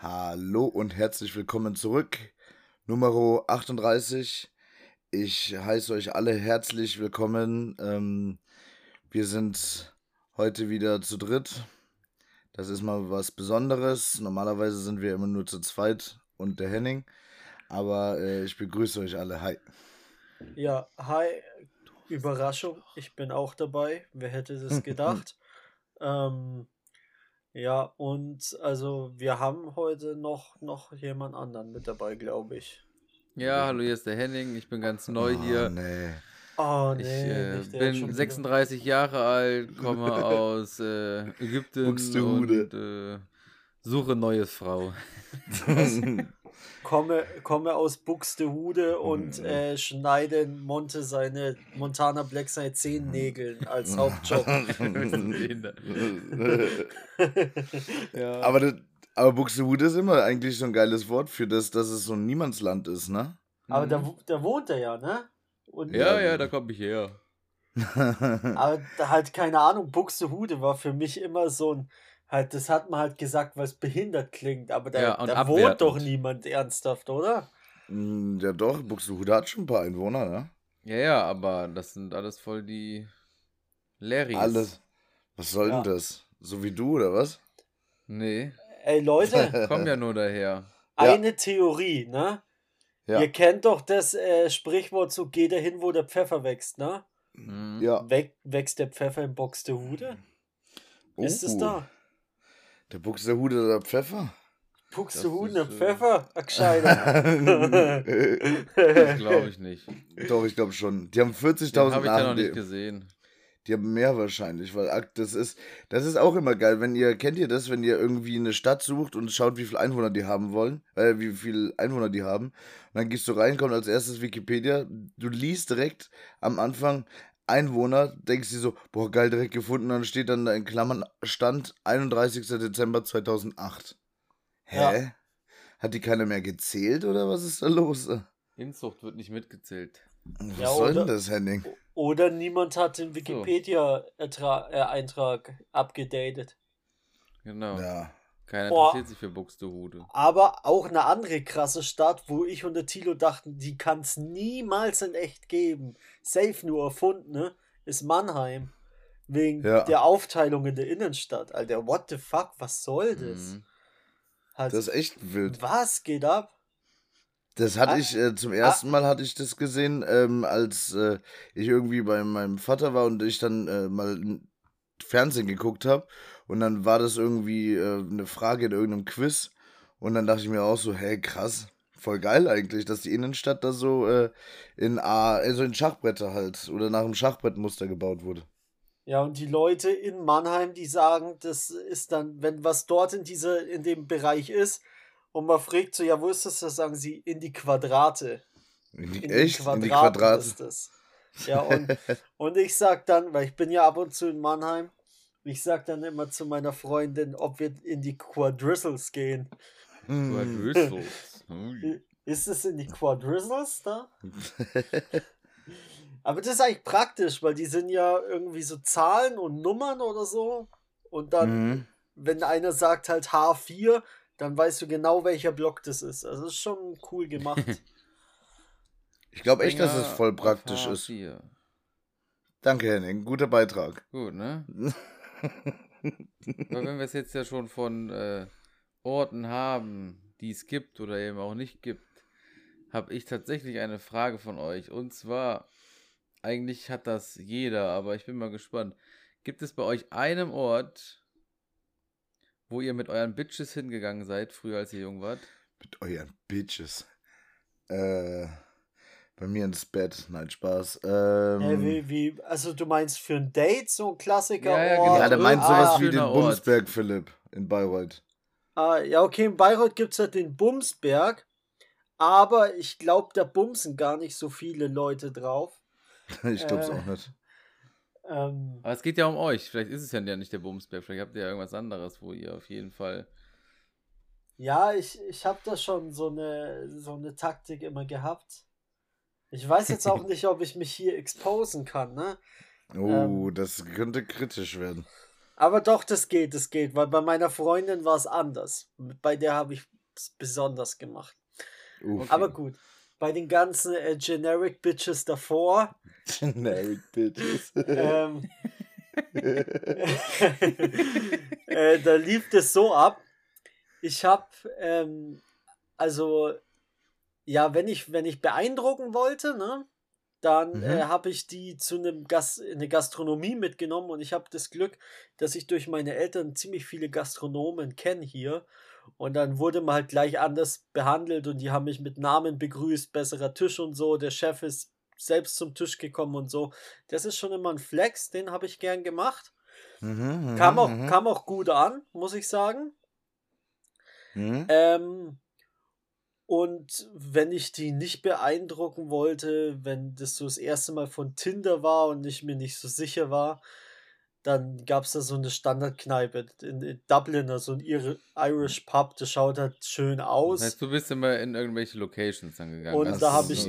Hallo und herzlich willkommen zurück. Nummer 38. Ich heiße euch alle herzlich willkommen. Ähm, wir sind heute wieder zu dritt. Das ist mal was Besonderes. Normalerweise sind wir immer nur zu zweit und der Henning. Aber äh, ich begrüße euch alle. Hi. Ja, hi. Überraschung. Ich bin auch dabei. Wer hätte das gedacht? ähm, ja, und also wir haben heute noch, noch jemand anderen mit dabei, glaube ich. Ja, hallo, hier ist der Henning. Ich bin ganz neu oh, hier. Nee. Oh, nee, ich äh, bin 36 Jahre alt, komme aus äh, Ägypten und äh, suche neue Frau. komme, komme aus Buxtehude und mhm. äh, schneide Monte seine Montana Black seine Zehennägeln als Hauptjob. ja. Aber, das, aber Buxtehude ist immer eigentlich so ein geiles Wort für das, dass es so ein Niemandsland ist, ne? Aber mhm. da, da wohnt er ja, ne? Und ja, ja, da komme ich her. aber halt, keine Ahnung, Buxtehude war für mich immer so ein Halt, das hat man halt gesagt, weil es behindert klingt, aber da, ja, da wohnt doch niemand ernsthaft, oder? Hm, ja doch, Buxtehude hat schon ein paar Einwohner, ne? Ja, ja, aber das sind alles voll die Larrys. Alles. Was soll ja. denn das? So wie du, oder was? Nee. Ey, Leute. Komm ja nur daher. Eine ja. Theorie, ne? Ja. Ihr kennt doch das äh, Sprichwort so, geh dahin, wo der Pfeffer wächst, ne? Mhm. Ja. Wächst der Pfeffer im Buxtehude? Oh. Ist es da? Der Buxtehude oder Pfeffer? Buxtehude, äh, Pfeffer? Ach, gescheiter. das glaube ich nicht. Doch, ich glaube schon. Die haben 40.000 Habe ich ja noch nicht gesehen. Die haben mehr wahrscheinlich, weil das ist, das ist auch immer geil. Wenn ihr, kennt ihr das, wenn ihr irgendwie eine Stadt sucht und schaut, wie viele Einwohner die haben wollen, äh, wie viele Einwohner die haben, und dann gehst du rein, kommt als erstes Wikipedia, du liest direkt am Anfang Einwohner, denkst du so, boah, geil, direkt gefunden. Dann steht dann da in Klammern Stand 31. Dezember 2008. Hä? Ja. Hat die keiner mehr gezählt oder was ist da los? Inzucht wird nicht mitgezählt. Was ja, soll denn das, Henning? Oder niemand hat den Wikipedia-Eintrag abgedatet. Genau. Ja. Keiner Boah. interessiert sich für Buxtehude. Aber auch eine andere krasse Stadt, wo ich und der Tilo dachten, die kann es niemals in echt geben. Safe nur erfunden, ne? Ist Mannheim. Wegen ja. der Aufteilung in der Innenstadt. Alter, what the fuck, was soll das? Mhm. Halt, das ist echt wild. Was geht ab? Das hatte ah, ich, äh, zum ersten ah, Mal hatte ich das gesehen, ähm, als äh, ich irgendwie bei meinem Vater war und ich dann äh, mal Fernsehen geguckt habe und dann war das irgendwie äh, eine Frage in irgendeinem Quiz. Und dann dachte ich mir auch so, hey, krass, voll geil eigentlich, dass die Innenstadt da so äh, in A, also in Schachbretter halt oder nach einem Schachbrettmuster gebaut wurde. Ja, und die Leute in Mannheim, die sagen, das ist dann, wenn was dort in dieser, in dem Bereich ist, und man fragt so, ja, wo ist das? Da sagen sie, in die Quadrate. In die, in echt? Die Quadrate in die Quadrate ist das. Ja, und, und ich sag dann, weil ich bin ja ab und zu in Mannheim, ich sag dann immer zu meiner Freundin, ob wir in die Quadrizzles gehen. Quadrizzles? Ist es in die Quadrizzles da? Aber das ist eigentlich praktisch, weil die sind ja irgendwie so Zahlen und Nummern oder so. Und dann, mhm. wenn einer sagt halt H4, dann weißt du genau, welcher Block das ist. Also das ist schon cool gemacht. ich glaube echt, dass es voll praktisch ist. Danke, Henning. Guter Beitrag. Gut, ne? Aber wenn wir es jetzt ja schon von äh, Orten haben, die es gibt oder eben auch nicht gibt, habe ich tatsächlich eine Frage von euch. Und zwar, eigentlich hat das jeder, aber ich bin mal gespannt. Gibt es bei euch einen Ort, wo ihr mit euren Bitches hingegangen seid, früher als ihr jung wart? Mit euren Bitches. Äh. Bei mir ins Bett, nein, Spaß. Ähm, äh, wie, wie, also du meinst für ein Date so ein Klassiker? Ja, ja, genau. ja der meint sowas ah, wie den Bumsberg Philipp in Bayreuth. Ah, ja, okay, in Bayreuth gibt es halt den Bumsberg, aber ich glaube, da bumsen gar nicht so viele Leute drauf. ich glaube es äh, auch nicht. Ähm, aber es geht ja um euch. Vielleicht ist es ja nicht der Bumsberg. Vielleicht habt ihr ja irgendwas anderes, wo ihr auf jeden Fall. Ja, ich, ich habe da schon so eine, so eine Taktik immer gehabt. Ich weiß jetzt auch nicht, ob ich mich hier exposen kann, ne? Oh, ähm, das könnte kritisch werden. Aber doch, das geht, das geht, weil bei meiner Freundin war es anders. Bei der habe ich es besonders gemacht. Okay. Aber gut, bei den ganzen äh, Generic Bitches davor. Generic Bitches. ähm, äh, da lief es so ab. Ich habe, ähm, also, ja, wenn ich, wenn ich beeindrucken wollte, ne, dann mhm. äh, habe ich die zu einem Gas in eine Gastronomie mitgenommen und ich habe das Glück, dass ich durch meine Eltern ziemlich viele Gastronomen kenne hier. Und dann wurde man halt gleich anders behandelt und die haben mich mit Namen begrüßt, besserer Tisch und so. Der Chef ist selbst zum Tisch gekommen und so. Das ist schon immer ein Flex, den habe ich gern gemacht. Mhm, kam, mhm, auch, mhm. kam auch gut an, muss ich sagen. Mhm. Ähm, und wenn ich die nicht beeindrucken wollte, wenn das so das erste Mal von Tinder war und ich mir nicht so sicher war, dann gab es da so eine Standardkneipe in, in Dublin, also ein Irish Pub, das schaut halt schön aus. Das heißt, du bist immer in irgendwelche Locations dann gegangen. Und da habe ich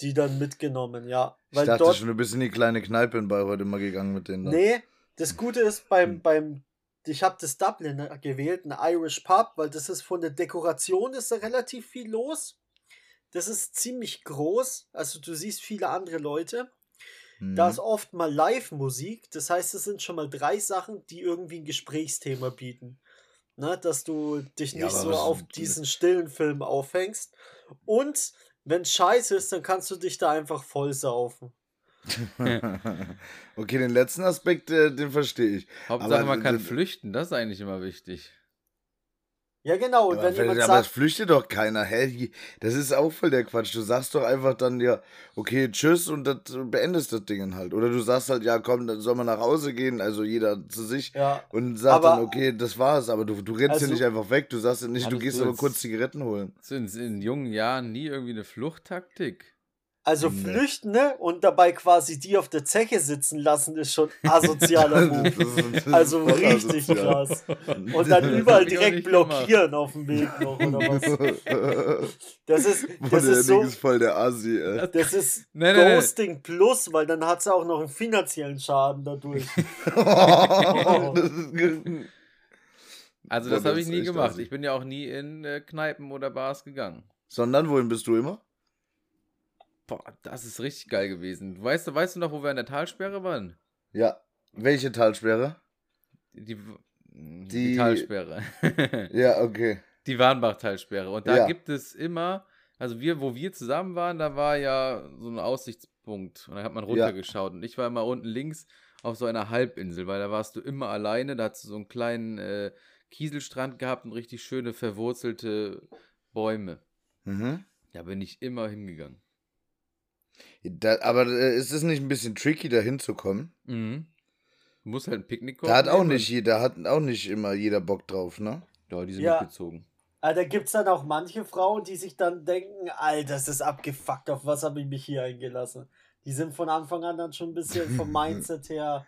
die dann mitgenommen, ja. Weil ich dachte dort, schon, du bist in die kleine Kneipe in Bayreuth immer gegangen mit denen. Dann. Nee, das Gute ist beim, hm. beim ich habe das Dublin gewählt, ein Irish Pub, weil das ist von der Dekoration ist da relativ viel los. Das ist ziemlich groß, also du siehst viele andere Leute. Mhm. Da ist oft mal Live-Musik, das heißt, es sind schon mal drei Sachen, die irgendwie ein Gesprächsthema bieten. Ne, dass du dich nicht ja, so auf diesen stillen Film aufhängst. Und wenn scheiße ist, dann kannst du dich da einfach voll saufen. okay, den letzten Aspekt, äh, den verstehe ich. Hauptsache, aber, man kann flüchten, das ist eigentlich immer wichtig. Ja, genau. Und aber, wenn jemand aber sagt, es flüchtet doch keiner. Hä? Das ist auch voll der Quatsch. Du sagst doch einfach dann ja, okay, tschüss und das beendest das Ding halt. Oder du sagst halt, ja, komm, dann soll man nach Hause gehen, also jeder zu sich. Ja, und sagt dann, okay, das war's. Aber du, du rennst also, ja nicht einfach weg. Du sagst ja nicht, du gehst aber kurz Zigaretten holen. Sind in jungen Jahren nie irgendwie eine Fluchttaktik? Also nee. flüchten ne? und dabei quasi die auf der Zeche sitzen lassen, ist schon asozialer Move. also richtig asozial. krass. Und dann überall direkt blockieren gemacht. auf dem Weg noch oder was. Das ist, das ist so. Ist voll der Asi, ey. Das ist nee, nee, Ghosting Plus, weil dann hat sie auch noch einen finanziellen Schaden dadurch. oh. also das habe ich nie gemacht. Assi. Ich bin ja auch nie in äh, Kneipen oder Bars gegangen. Sondern wohin bist du immer? Boah, das ist richtig geil gewesen. Weißt du, weißt du noch, wo wir an der Talsperre waren? Ja. Welche Talsperre? Die, die, die Talsperre. ja, okay. Die Warnbach-Talsperre. Und da ja. gibt es immer, also wir, wo wir zusammen waren, da war ja so ein Aussichtspunkt. Und da hat man runtergeschaut. Ja. Und ich war immer unten links auf so einer Halbinsel, weil da warst du immer alleine. Da hast du so einen kleinen äh, Kieselstrand gehabt und richtig schöne verwurzelte Bäume. Mhm. Da bin ich immer hingegangen. Da, aber äh, ist es nicht ein bisschen tricky, da hinzukommen? Mhm. Du musst halt ein Picknick Da hat auch nicht jeder, hat auch nicht immer jeder Bock drauf, ne? Ja, die sind ja. mitgezogen. Aber da gibt es dann auch manche Frauen, die sich dann denken, Alter, das ist abgefuckt, auf was habe ich mich hier eingelassen? Die sind von Anfang an dann schon ein bisschen vom Mindset her,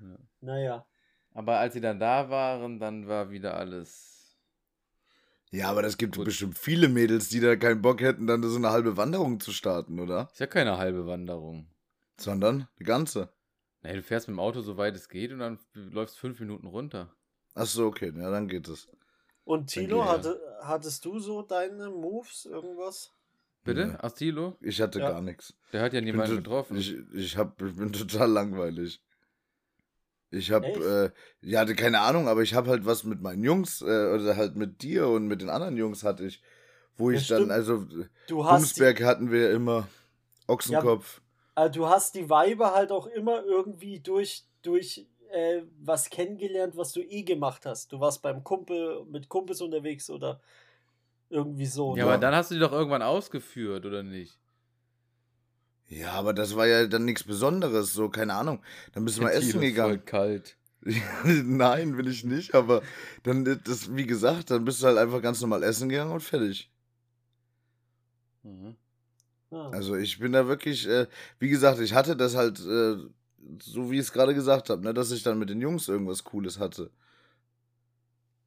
ja. naja. Aber als sie dann da waren, dann war wieder alles ja, aber das gibt Gut. bestimmt viele Mädels, die da keinen Bock hätten, dann so eine halbe Wanderung zu starten, oder? Ist ja keine halbe Wanderung. Sondern die ganze. Nee, du fährst mit dem Auto so weit es geht und dann läufst fünf Minuten runter. Ach so, okay, ja, dann geht es. Und Tilo, hatte, hattest du so deine Moves, irgendwas? Bitte? Nee. Ach, Tilo? Ich hatte ja. gar nichts. Der hat ja niemanden getroffen. Ich, ich, hab, ich bin total langweilig. Ich habe, äh, ich hatte keine Ahnung, aber ich habe halt was mit meinen Jungs, äh, oder halt mit dir und mit den anderen Jungs hatte ich, wo ich ja, dann, also, du Bumsberg hatten wir immer, Ochsenkopf. Ja, also du hast die Weiber halt auch immer irgendwie durch, durch äh, was kennengelernt, was du eh gemacht hast. Du warst beim Kumpel, mit Kumpels unterwegs oder irgendwie so. Ja, ne? aber dann hast du die doch irgendwann ausgeführt, oder nicht? Ja, aber das war ja dann nichts Besonderes, so, keine Ahnung. Dann bist du mal essen gegangen. Voll kalt. Nein, will ich nicht, aber dann, das, wie gesagt, dann bist du halt einfach ganz normal essen gegangen und fertig. Mhm. Ah. Also ich bin da wirklich, äh, wie gesagt, ich hatte das halt, äh, so wie ich es gerade gesagt habe, ne, dass ich dann mit den Jungs irgendwas Cooles hatte.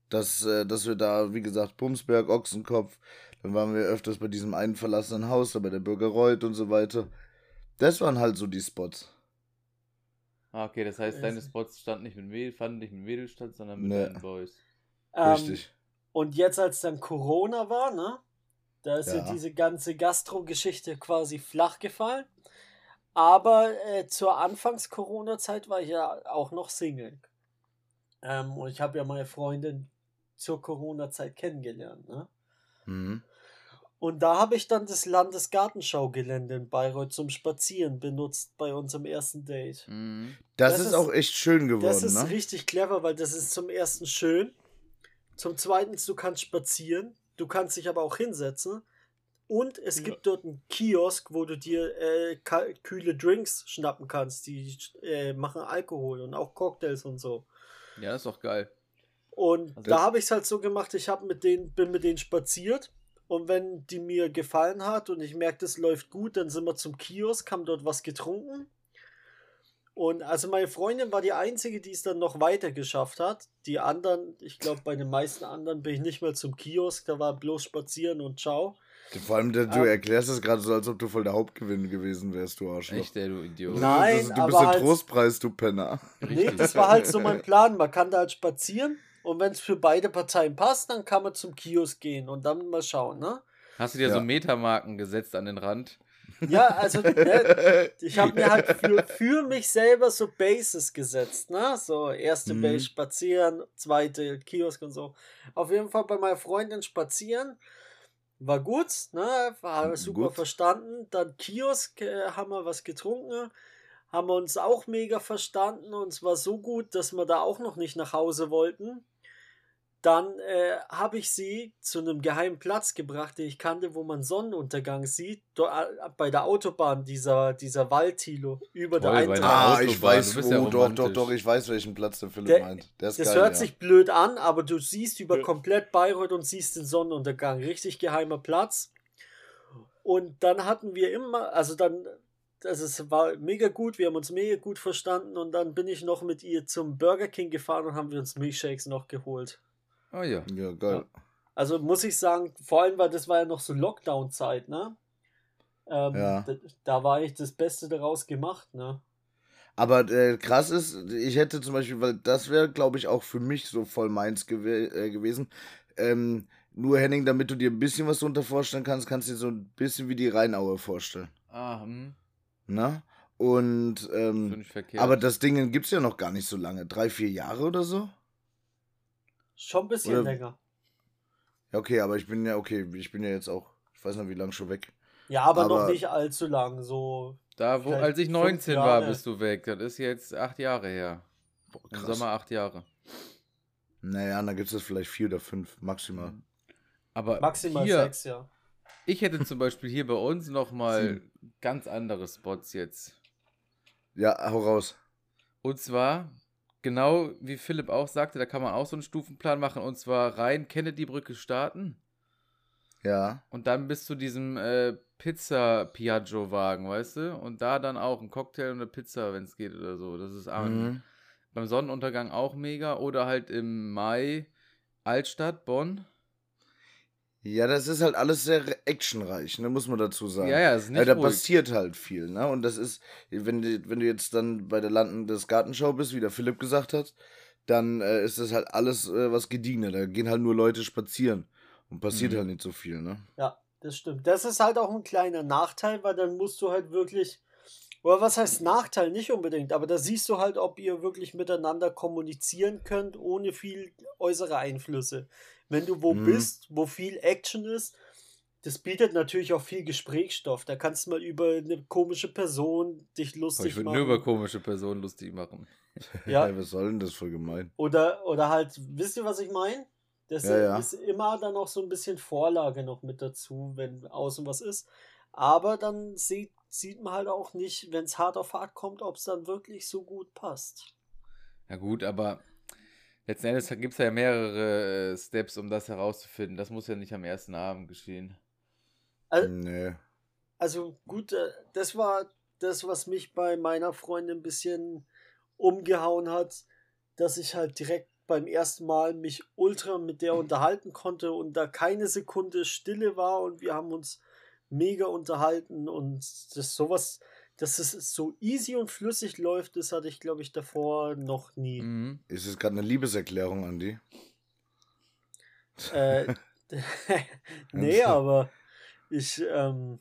Dass, äh, dass wir da, wie gesagt, Bumsberg, Ochsenkopf, dann waren wir öfters bei diesem einen verlassenen Haus, da bei der Bürgerreuth und so weiter. Das waren halt so die Spots. Ah, okay, das heißt, deine Spots standen nicht mit Mädels, fanden nicht mit Mädels statt, sondern mit Nee. deinen Boys. Ähm, Richtig. Und jetzt, als dann Corona war, ne? Da ist ja, Ja. diese ganze Gastro-Geschichte quasi flach gefallen. Aber äh, zur Anfangs-Corona-Zeit war ich ja auch noch Single. Ähm, und ich habe ja meine Freundin zur Corona-Zeit kennengelernt, ne? Mhm. Und da habe ich dann das Landesgartenschaugelände in Bayreuth zum Spazieren benutzt bei unserem ersten Date. Mhm. Das, Das ist, ist- auch echt schön geworden, Das ist ne? richtig clever, weil das ist zum ersten schön. Zum zweiten, du kannst spazieren, du kannst dich aber auch hinsetzen. Und es Ja. gibt dort einen Kiosk, wo du dir äh, kühle Drinks schnappen kannst. Die äh, machen Alkohol und auch Cocktails und so. Ja, das ist doch geil. Und Also da habe ich es halt so gemacht, ich hab mit denen, bin mit denen spaziert. Und wenn die mir gefallen hat und ich merke, das läuft gut, dann sind wir zum Kiosk, haben dort was getrunken. Und also meine Freundin war die einzige, die es dann noch weiter geschafft hat. Die anderen, ich glaube, bei den meisten anderen bin ich nicht mehr zum Kiosk, da war bloß spazieren und ciao. Vor allem, der, du Ähm, erklärst es gerade so, als ob du voll der Hauptgewinn gewesen wärst, du Arschloch. Echt, ey, du Idiot. Nein, das, du aber bist der halt- Trostpreis, du Penner. Nee, das war halt so mein Plan. Man kann da halt spazieren und wenn es für beide Parteien passt, dann kann man zum Kiosk gehen und dann mal schauen, ne? Hast du dir Ja. so Metamarken gesetzt an den Rand? Ja, also ne, ich habe mir halt für, für mich selber so Bases gesetzt, ne? So erste Mhm. Base spazieren, zweite Kiosk und so. Auf jeden Fall bei meiner Freundin spazieren. War gut, ne? War super Gut. verstanden. Dann Kiosk äh, haben wir was getrunken. Haben wir uns auch mega verstanden und es war so gut, dass wir da auch noch nicht nach Hause wollten. Dann äh, habe ich sie zu einem geheimen Platz gebracht, den ich kannte, wo man Sonnenuntergang sieht. Do, bei der Autobahn, dieser, dieser Waldtilo über der Toll, der Eintracht. Ah, ich weiß, du bist wo, ja doch, doch, doch, ich weiß, welchen Platz der Philipp Der- meint. Der ist Das geil, hört ja. sich blöd an, aber du siehst über Ja. komplett Bayreuth und siehst den Sonnenuntergang. Richtig geheimer Platz. Und dann hatten wir immer, also dann, also es war mega gut, wir haben uns mega gut verstanden und dann bin ich noch mit ihr zum Burger King gefahren und haben wir uns Milkshakes noch geholt. Oh ja. Ja, geil. Also muss ich sagen, vor allem, weil das war ja noch so Lockdown-Zeit, ne? Ähm, Ja. da, da war ich das Beste daraus gemacht, ne? Aber äh, krass ist, ich hätte zum Beispiel, weil das wäre, glaube ich, auch für mich so voll meins gew äh, gewesen. Ähm, nur Henning, damit du dir ein bisschen was darunter vorstellen kannst, kannst du dir so ein bisschen wie die Rheinaue vorstellen. Ah, hm. Ne? Und, ähm, verkehrt. aber das Ding gibt es ja noch gar nicht so lange. Drei, vier Jahre oder so? Schon ein bisschen Oder- länger. Ja, okay, aber ich bin ja, okay, ich bin ja jetzt auch, ich weiß noch wie lange schon weg. Ja, aber, noch Aber- nicht allzu lang, so. da, wo, als ich fünf 19 war, bist du weg. Das ist jetzt acht Jahre her. Boah, Im krass. Sommer acht Jahre. Naja, dann gibt es vielleicht vier oder fünf maximal. Aber Maximal hier, sechs, ja. ich hätte zum Beispiel hier bei uns nochmal ganz andere Spots jetzt. Ja, hau raus. Und zwar, genau wie Philipp auch sagte, da kann man auch so einen Stufenplan machen. Und zwar rein Kennedy-Brücke starten Ja. und dann bis zu diesem äh, Pizza-Piaggio-Wagen, weißt du? Und da dann auch ein Cocktail und eine Pizza, wenn es geht oder so. Das ist Mhm. beim Sonnenuntergang auch mega. Oder halt im Mai Altstadt, Bonn. Ja, das ist halt alles sehr actionreich, ne, muss man dazu sagen. Ja, ja, ist nicht Ja, da ruhig. passiert halt viel, ne? Und das ist, wenn du, wenn du jetzt dann bei der Landen des Gartenschau bist, wie der Philipp gesagt hat, dann äh, ist das halt alles äh, was gediegener. Da gehen halt nur Leute spazieren und passiert Mhm. halt nicht so viel, ne? Ja, das stimmt. Das ist halt auch ein kleiner Nachteil, weil dann musst du halt wirklich. Oder was heißt Nachteil? Nicht unbedingt, aber da siehst du halt, ob ihr wirklich miteinander kommunizieren könnt, ohne viel äußere Einflüsse. Wenn du wo Mhm. bist, wo viel Action ist, das bietet natürlich auch viel Gesprächsstoff. Da kannst du mal über eine komische Person dich Aber lustig ich würde machen. nur über komische Personen lustig machen. ja, Ey, was soll denn das voll gemein? Oder, oder halt, wisst ihr, was ich meine? Das Ja, ja. ist immer dann auch so ein bisschen Vorlage noch mit dazu, wenn außen was ist. Aber dann sieht, sieht man halt auch nicht, wenn es hart auf hart kommt, ob es dann wirklich so gut passt. Ja gut, aber letzten Endes gibt es ja mehrere äh, Steps, um das herauszufinden. Das muss ja nicht am ersten Abend geschehen. Also, Nee. also gut, äh, das war das, was mich bei meiner Freundin ein bisschen umgehauen hat, dass ich halt direkt beim ersten Mal mich ultra mit der unterhalten konnte und da keine Sekunde Stille war und wir haben uns mega unterhalten und das sowas, dass es so easy und flüssig läuft, das hatte ich, glaube ich, davor noch nie. Mhm. Ist es gerade eine Liebeserklärung an die? Äh, nee, aber ich, ähm,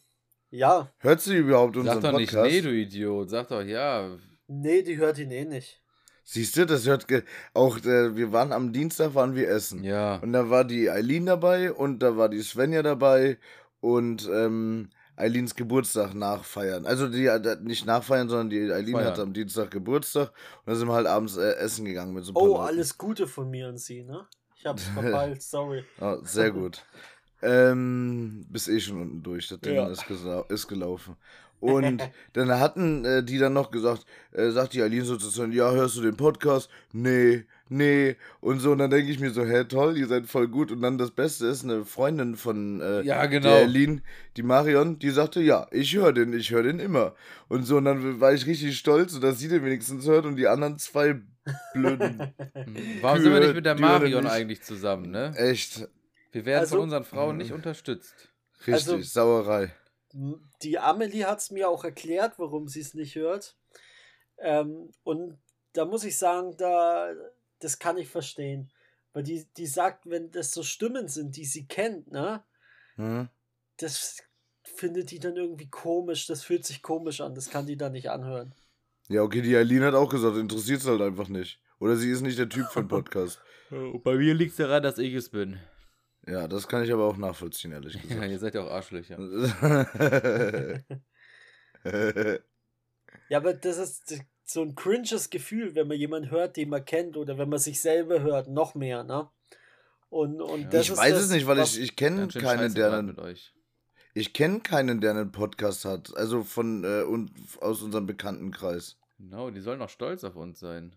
ja, Hört sie überhaupt unseren Sag doch nicht, Podcast? nee, du Idiot. Sag doch ja. nee, die hört ihn eh nicht. Siehst du, das hört ge- auch, äh, wir waren am Dienstag, waren wir essen. Ja. Und da war die Eileen dabei und da war die Svenja dabei und ähm, Eileens Geburtstag nachfeiern. Also die äh, nicht nachfeiern, sondern die Eileen hatte am Dienstag Geburtstag und da sind wir halt abends äh, essen gegangen mit so ein paar Oh, Leuten. alles Gute von mir an sie, ne? Ich hab's verpeilt, sorry. Ah, sehr gut. ähm, bist eh schon unten durch, das Ding Ja. ist, ist gelaufen. Und dann hatten äh, die dann noch gesagt, äh, sagt die Aline sozusagen, ja, hörst du den Podcast? Nee, nee. Und so, und dann denke ich mir so, hä, toll, ihr seid voll gut. Und dann das Beste ist, eine Freundin von äh, Ja, genau. der Aline, die Marion, die sagte, ja, ich höre den, ich höre den immer. Und so, und dann war ich richtig stolz, dass sie den wenigstens hört und die anderen zwei blöden, Warum sind wir nicht mit der Marion eigentlich zusammen, ne? echt, Wir werden Also- von unseren Frauen nicht unterstützt. richtig, Also- Sauerei. Die Amelie hat's mir auch erklärt, warum sie es nicht hört. Ähm, und da muss ich sagen, da, das kann ich verstehen. Weil die, die sagt, wenn das so Stimmen sind, die sie kennt, ne? Hm? Das findet die dann irgendwie komisch, das fühlt sich komisch an, das kann die dann nicht anhören. Ja, okay, die Aline hat auch gesagt, interessiert es halt einfach nicht. Oder sie ist nicht der Typ für einen Podcast. Bei mir liegt es daran, dass ich es bin. Ja, das kann ich aber auch nachvollziehen, ehrlich Ja, gesagt. ihr seid ja auch Arschlöcher. Ja, aber das ist so ein cringes Gefühl, wenn man jemanden hört, den man kennt, oder wenn man sich selber hört, noch mehr, ne? Und, und Ja. das ich ist weiß das, es nicht, weil ich, ich kenne keinen, der einen, mit euch. ich kenne keinen, der einen Podcast hat. Also von äh, und aus unserem Bekanntenkreis. Genau, die sollen auch stolz auf uns sein.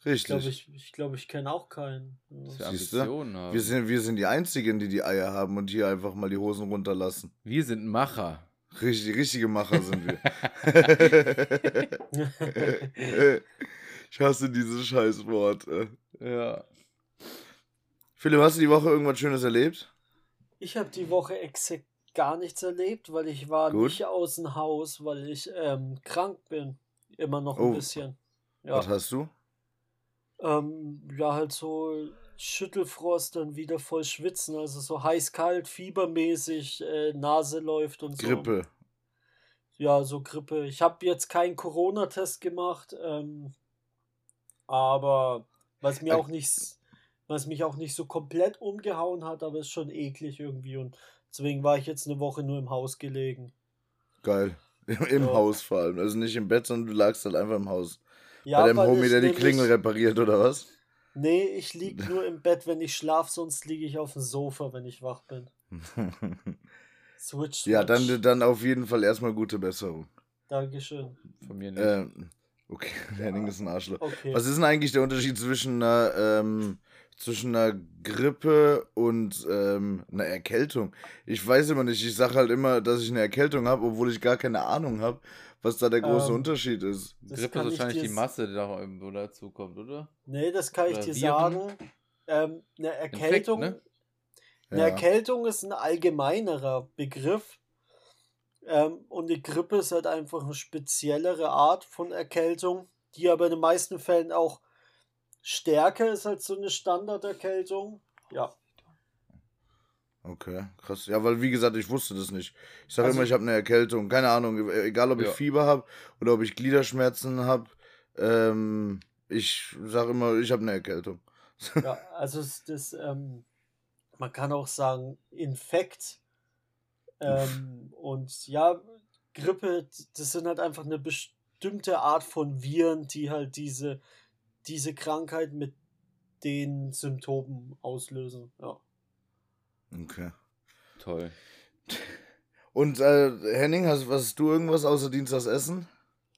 Ich Richtig. glaube, ich, ich, glaub, ich kenne auch keinen. Ja. Siehste? Ambitionen haben. wir, sind, wir sind die Einzigen, die die Eier haben und hier einfach mal die Hosen runterlassen. wir sind Macher. Richtig, richtige Macher sind wir. ich hasse dieses Scheißwort. äh. Ja. Philipp, hast du die Woche irgendwas Schönes erlebt? Ich habe die Woche exakt gar nichts erlebt, weil ich war Gut. nicht aus dem Haus, weil ich ähm, krank bin. Immer noch ein Oh. bisschen. Ja. Was hast du? Ähm, ja, halt so Schüttelfrost und wieder voll schwitzen, also so heiß-kalt, fiebermäßig, äh, Nase läuft und so. Grippe. Ja, so Grippe. Ich habe jetzt keinen Corona-Test gemacht, ähm, aber was mir Äh, auch nicht, was mich auch nicht so komplett umgehauen hat, aber ist schon eklig irgendwie und deswegen war ich jetzt eine Woche nur im Haus gelegen. Geil. Im, im Ja. Haus vor allem. Also nicht im Bett, sondern du lagst halt einfach im Haus. Ja, Bei deinem weil Homie, der die Klingel repariert, oder was? Nee, ich lieg nur im Bett, wenn ich schlaf, sonst liege ich auf dem Sofa, wenn ich wach bin. Switch, switch. ja, dann, dann auf jeden Fall erstmal gute Besserung. Dankeschön. Von mir nicht. Ähm, okay, der Henning ist ein Arschloch. Okay. Was ist denn eigentlich der Unterschied zwischen einer, ähm, zwischen einer Grippe und ähm, einer Erkältung? Ich weiß immer nicht. Ich sage halt immer, dass ich eine Erkältung habe, obwohl ich gar keine Ahnung habe, was da der große Ähm, Unterschied ist. Das Grippe kann ist ich wahrscheinlich die Masse, die da wo dazu kommt, oder? Nee, das kann ich Oder dir Viren. sagen. Ähm, eine Erkältung, ne? eine Ja. Erkältung ist ein allgemeinerer Begriff. Ähm, und die Grippe ist halt einfach eine speziellere Art von Erkältung, die aber in den meisten Fällen auch stärker ist als so eine Standarderkältung. Ja. Okay, krass. Ja, weil wie gesagt, ich wusste das nicht. Ich sage Also- immer, ich habe eine Erkältung. Keine Ahnung, e- egal ob ich Ja. Fieber habe oder ob ich Gliederschmerzen habe. Ähm, ich sage immer, ich habe eine Erkältung. Ja, also das, ähm, man kann auch sagen, Infekt. Ähm, und ja, Grippe, das sind halt einfach eine bestimmte Art von Viren, die halt diese, diese Krankheit mit den Symptomen auslösen. Ja. Okay. Toll. Und äh, Henning, hast, was hast du irgendwas außer Dienstags Essen?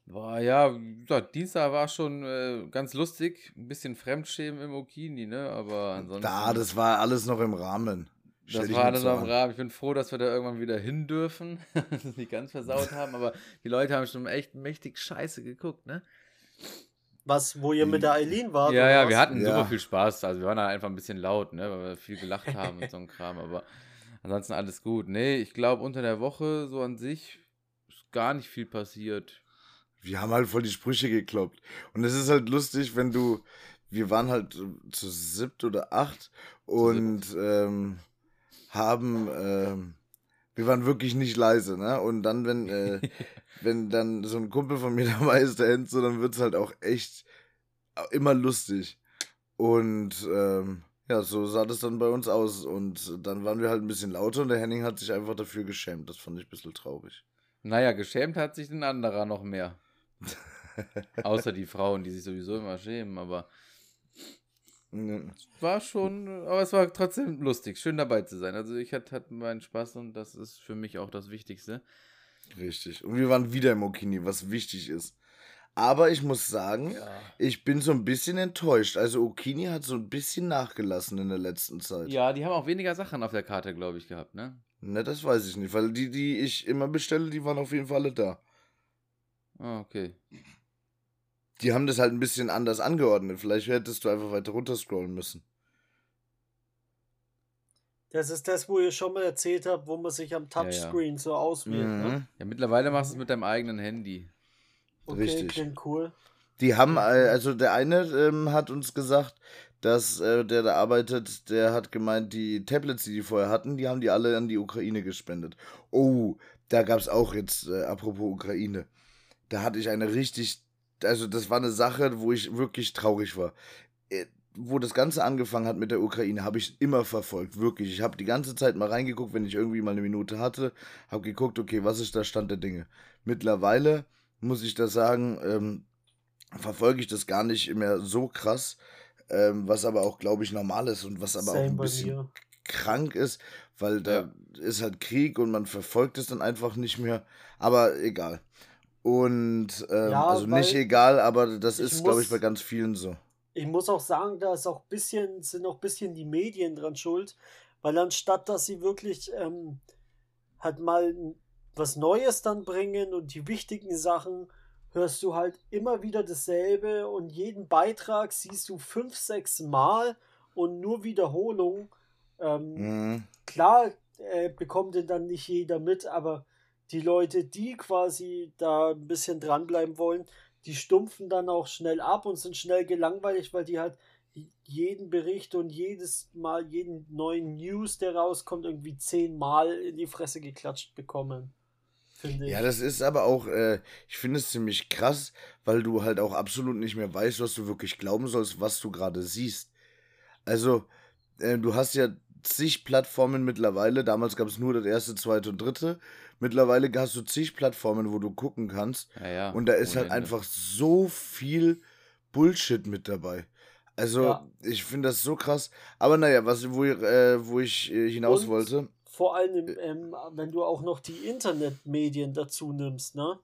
Boah, ja, gesagt, Dienstag war schon äh, ganz lustig. Ein bisschen Fremdschämen im Okini, ne? Aber ansonsten. Da, das war alles noch im Rahmen. Stell Das war so noch im. Rahmen. Ich bin froh, dass wir da irgendwann wieder hin dürfen. dass wir es nicht ganz versaut haben, aber die Leute haben schon echt mächtig scheiße geguckt, ne? Was, wo ihr mit der Eileen wart? Ja, ja, was? wir hatten Ja. super viel Spaß. Also wir waren da einfach ein bisschen laut, ne, weil wir viel gelacht haben und so ein Kram, aber ansonsten alles gut. Nee, ich glaube unter der Woche so an sich ist gar nicht viel passiert. wir haben halt voll die Sprüche gekloppt. Und es ist halt lustig, wenn du, wir waren halt zu siebt oder acht und ähm, haben, ähm, wir waren wirklich nicht leise, ne? Und dann, wenn, äh, wenn dann so ein Kumpel von mir dabei ist, der Enzo, dann wird es halt auch echt immer lustig. Und ähm, ja, so sah das dann bei uns aus. Und dann waren wir halt ein bisschen lauter und der Henning hat sich einfach dafür geschämt. Das fand ich ein bisschen traurig. Naja, geschämt hat sich ein anderer noch mehr. Außer die Frauen, die sich sowieso immer schämen, aber war schon, aber es war trotzdem lustig, schön dabei zu sein. Also ich hatte, hatte meinen Spaß und das ist für mich auch das Wichtigste. Richtig. Und wir waren wieder im Okini, was wichtig ist. Aber ich muss sagen, ja. ich bin so ein bisschen enttäuscht. Also Okini hat so ein bisschen nachgelassen in der letzten Zeit. Ja, die haben auch weniger Sachen auf der Karte, glaube ich, gehabt, ne? Ne, das weiß ich nicht, weil die, die ich immer bestelle, die waren auf jeden Fall alle da. Ah, okay. Die haben das halt ein bisschen anders angeordnet. Vielleicht hättest du einfach weiter runter scrollen müssen. Das ist das, wo ihr schon mal erzählt habt, wo man sich am Touchscreen ja, ja. so auswählt. Ne? Mhm. Ne? Ja, mittlerweile machst du es mit deinem eigenen Handy. Okay, Richtig. klingt cool. Die haben, äh, also der eine ähm, hat uns gesagt, dass äh, der da arbeitet, der hat gemeint, die Tablets, die die vorher hatten, die haben die alle an die Ukraine gespendet. Oh, da gab es auch jetzt, äh, apropos Ukraine, da hatte ich eine richtig, also das war eine Sache, wo ich wirklich traurig war. Äh, wo das Ganze angefangen hat mit der Ukraine, habe ich immer verfolgt, wirklich. Ich habe die ganze Zeit mal reingeguckt, wenn ich irgendwie mal eine Minute hatte, habe geguckt, okay, was ist der Stand der Dinge. Mittlerweile muss ich da sagen, ähm, verfolge ich das gar nicht mehr so krass, ähm, was aber auch, glaube ich, normal ist und was aber Same auch ein bisschen krank ist, weil da ja. ist halt Krieg und man verfolgt es dann einfach nicht mehr. Aber egal. Und ähm, ja, also nicht egal, aber das ist, glaube ich, bei ganz vielen so. Ich muss auch sagen, da ist auch bisschen, sind auch ein bisschen die Medien dran schuld, weil anstatt dass sie wirklich ähm, halt mal was Neues dann bringen und die wichtigen Sachen hörst du halt immer wieder dasselbe und jeden Beitrag siehst du fünf, sechs Mal und nur Wiederholung. Ähm, mhm. Klar äh, bekommt denn dann nicht jeder mit, aber die Leute, die quasi da ein bisschen dranbleiben wollen, die stumpfen dann auch schnell ab und sind schnell gelangweilt, weil die halt jeden Bericht und jedes Mal jeden neuen News, der rauskommt, irgendwie zehnmal in die Fresse geklatscht bekommen finde ich. Ja, das ist aber auch, äh, ich finde es ziemlich krass, weil du halt auch absolut nicht mehr weißt, was du wirklich glauben sollst, was du gerade siehst. Also, äh, du hast ja zig Plattformen mittlerweile. Damals gab es nur das erste, zweite und dritte. Mittlerweile hast du zig Plattformen, wo du gucken kannst. Ja, ja, und da ist halt Ende. einfach so viel Bullshit mit dabei. Also, ja. ich finde das so krass. Aber naja, was, wo, äh, wo ich äh, hinaus und wollte vor allem, ähm, wenn du auch noch die Internetmedien dazu nimmst, ne?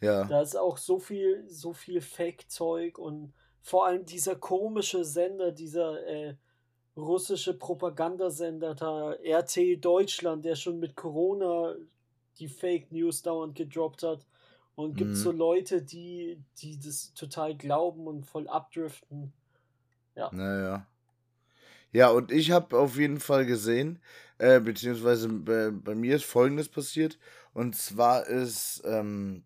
Ja. Da ist auch so viel, so viel Fake-Zeug und vor allem dieser komische Sender, dieser äh, russische Propagandasender da, RT Deutschland, der schon mit Corona die Fake News dauernd gedroppt hat. Und gibt mhm. so Leute, die, die das total glauben und voll abdriften. Ja. Naja. Ja, und ich habe auf jeden Fall gesehen, äh, beziehungsweise bei, bei, mir ist Folgendes passiert. Und zwar ist, ähm,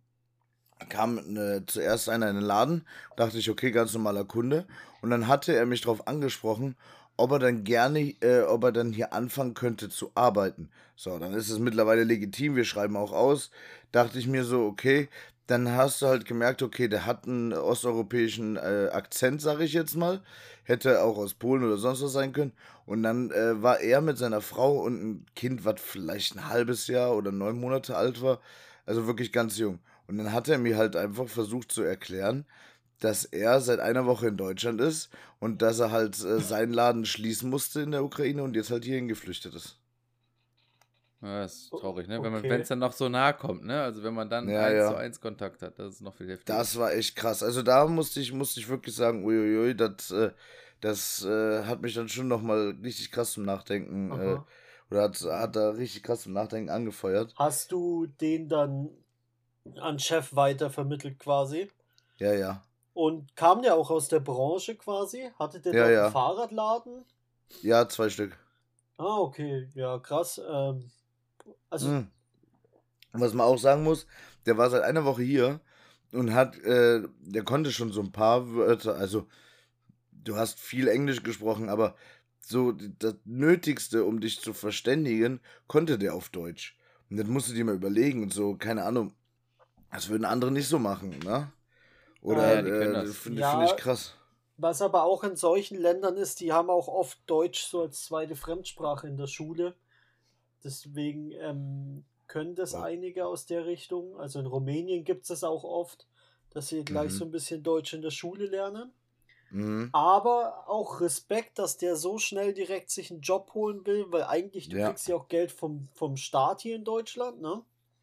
kam eine, zuerst einer in den Laden, dachte ich, okay, ganz normaler Kunde. Und dann hatte er mich darauf angesprochen, ob er dann gerne, äh, ob er dann hier anfangen könnte zu arbeiten. So, dann ist es mittlerweile legitim, wir schreiben auch aus. Dachte ich mir so, okay, dann hast du halt gemerkt, okay, der hat einen osteuropäischen äh, Akzent, sage ich jetzt mal. Hätte auch aus Polen oder sonst was sein können. Und dann äh, war er mit seiner Frau und ein Kind, was vielleicht ein halbes Jahr oder neun Monate alt war. Also wirklich ganz jung. Und dann hat er mir halt einfach versucht zu erklären, dass er seit einer Woche in Deutschland ist und dass er halt äh, seinen Laden schließen musste in der Ukraine und jetzt halt hierhin geflüchtet ist. Ja, das ist traurig, ne? Okay. Wenn es dann noch so nahe kommt, ne? Also wenn man dann ja, eins ja. zu eins Kontakt hat, das ist noch viel heftiger. Das war echt krass. Also da musste ich, musste ich wirklich sagen, uiuiui, das, äh, das äh, hat mich dann schon nochmal richtig krass zum Nachdenken, äh, oder hat, hat da richtig krass zum Nachdenken angefeuert. Hast du den dann an Chef weiter vermittelt quasi? Ja, ja. Und kam der auch aus der Branche quasi? Hatte der ja, da einen Fahrradladen? Ja, zwei Stück. Ah, okay. Ja, krass. Ähm, also. Mhm. Was man auch sagen muss, der war seit einer Woche hier und hat, äh, der konnte schon so ein paar Wörter, also du hast viel Englisch gesprochen, aber so das Nötigste, um dich zu verständigen, konnte der auf Deutsch. Und das musst du dir mal überlegen und so, keine Ahnung. Das würden andere nicht so machen, ne? Oder Ja, die können äh, das. finde Ja. find ich krass. Was aber auch in solchen Ländern ist, die haben auch oft Deutsch so als zweite Fremdsprache in der Schule. Deswegen ähm, können das Ja. einige aus der Richtung. Also in Rumänien gibt es das auch oft, dass sie gleich Mhm. so ein bisschen Deutsch in der Schule lernen. Mhm. Aber auch Respekt, dass der so schnell direkt sich einen Job holen will, weil eigentlich du Ja. kriegst ja auch Geld vom, vom Staat hier in Deutschland, ne?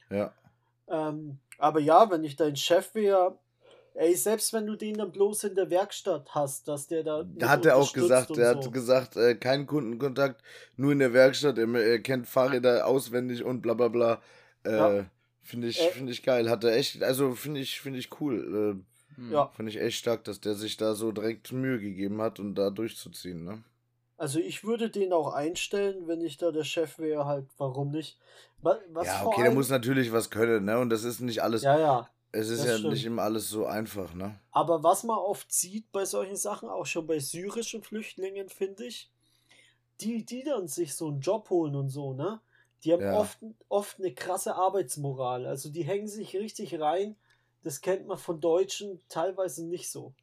Ja. Ähm, aber ja, wenn ich dein Chef wäre, ey, selbst wenn du den dann bloß in der Werkstatt hast, dass der da. Da hat er auch gesagt, er so. hat gesagt, äh, kein Kundenkontakt, nur in der Werkstatt, er, er kennt Fahrräder auswendig und bla bla bla. Äh, Ja. Finde ich, Äh. finde ich geil. Hat er echt, also finde ich, finde ich cool. Hm. Ja. Äh, finde ich echt stark, dass der sich da so direkt Mühe gegeben hat und da durchzuziehen, ne? Also ich würde den auch einstellen, wenn ich da der Chef wäre, halt, warum nicht? Wa- Was ja, okay, der muss natürlich was können, ne? Und das ist nicht alles, Ja, ja. Es ist das ja stimmt. nicht immer alles so einfach, ne? Aber was man oft sieht bei solchen Sachen, auch schon bei syrischen Flüchtlingen, finde ich, die, die dann sich so einen Job holen und so, ne? Die haben Ja. oft, oft eine krasse Arbeitsmoral. Also die hängen sich richtig rein. Das kennt man von Deutschen teilweise nicht so.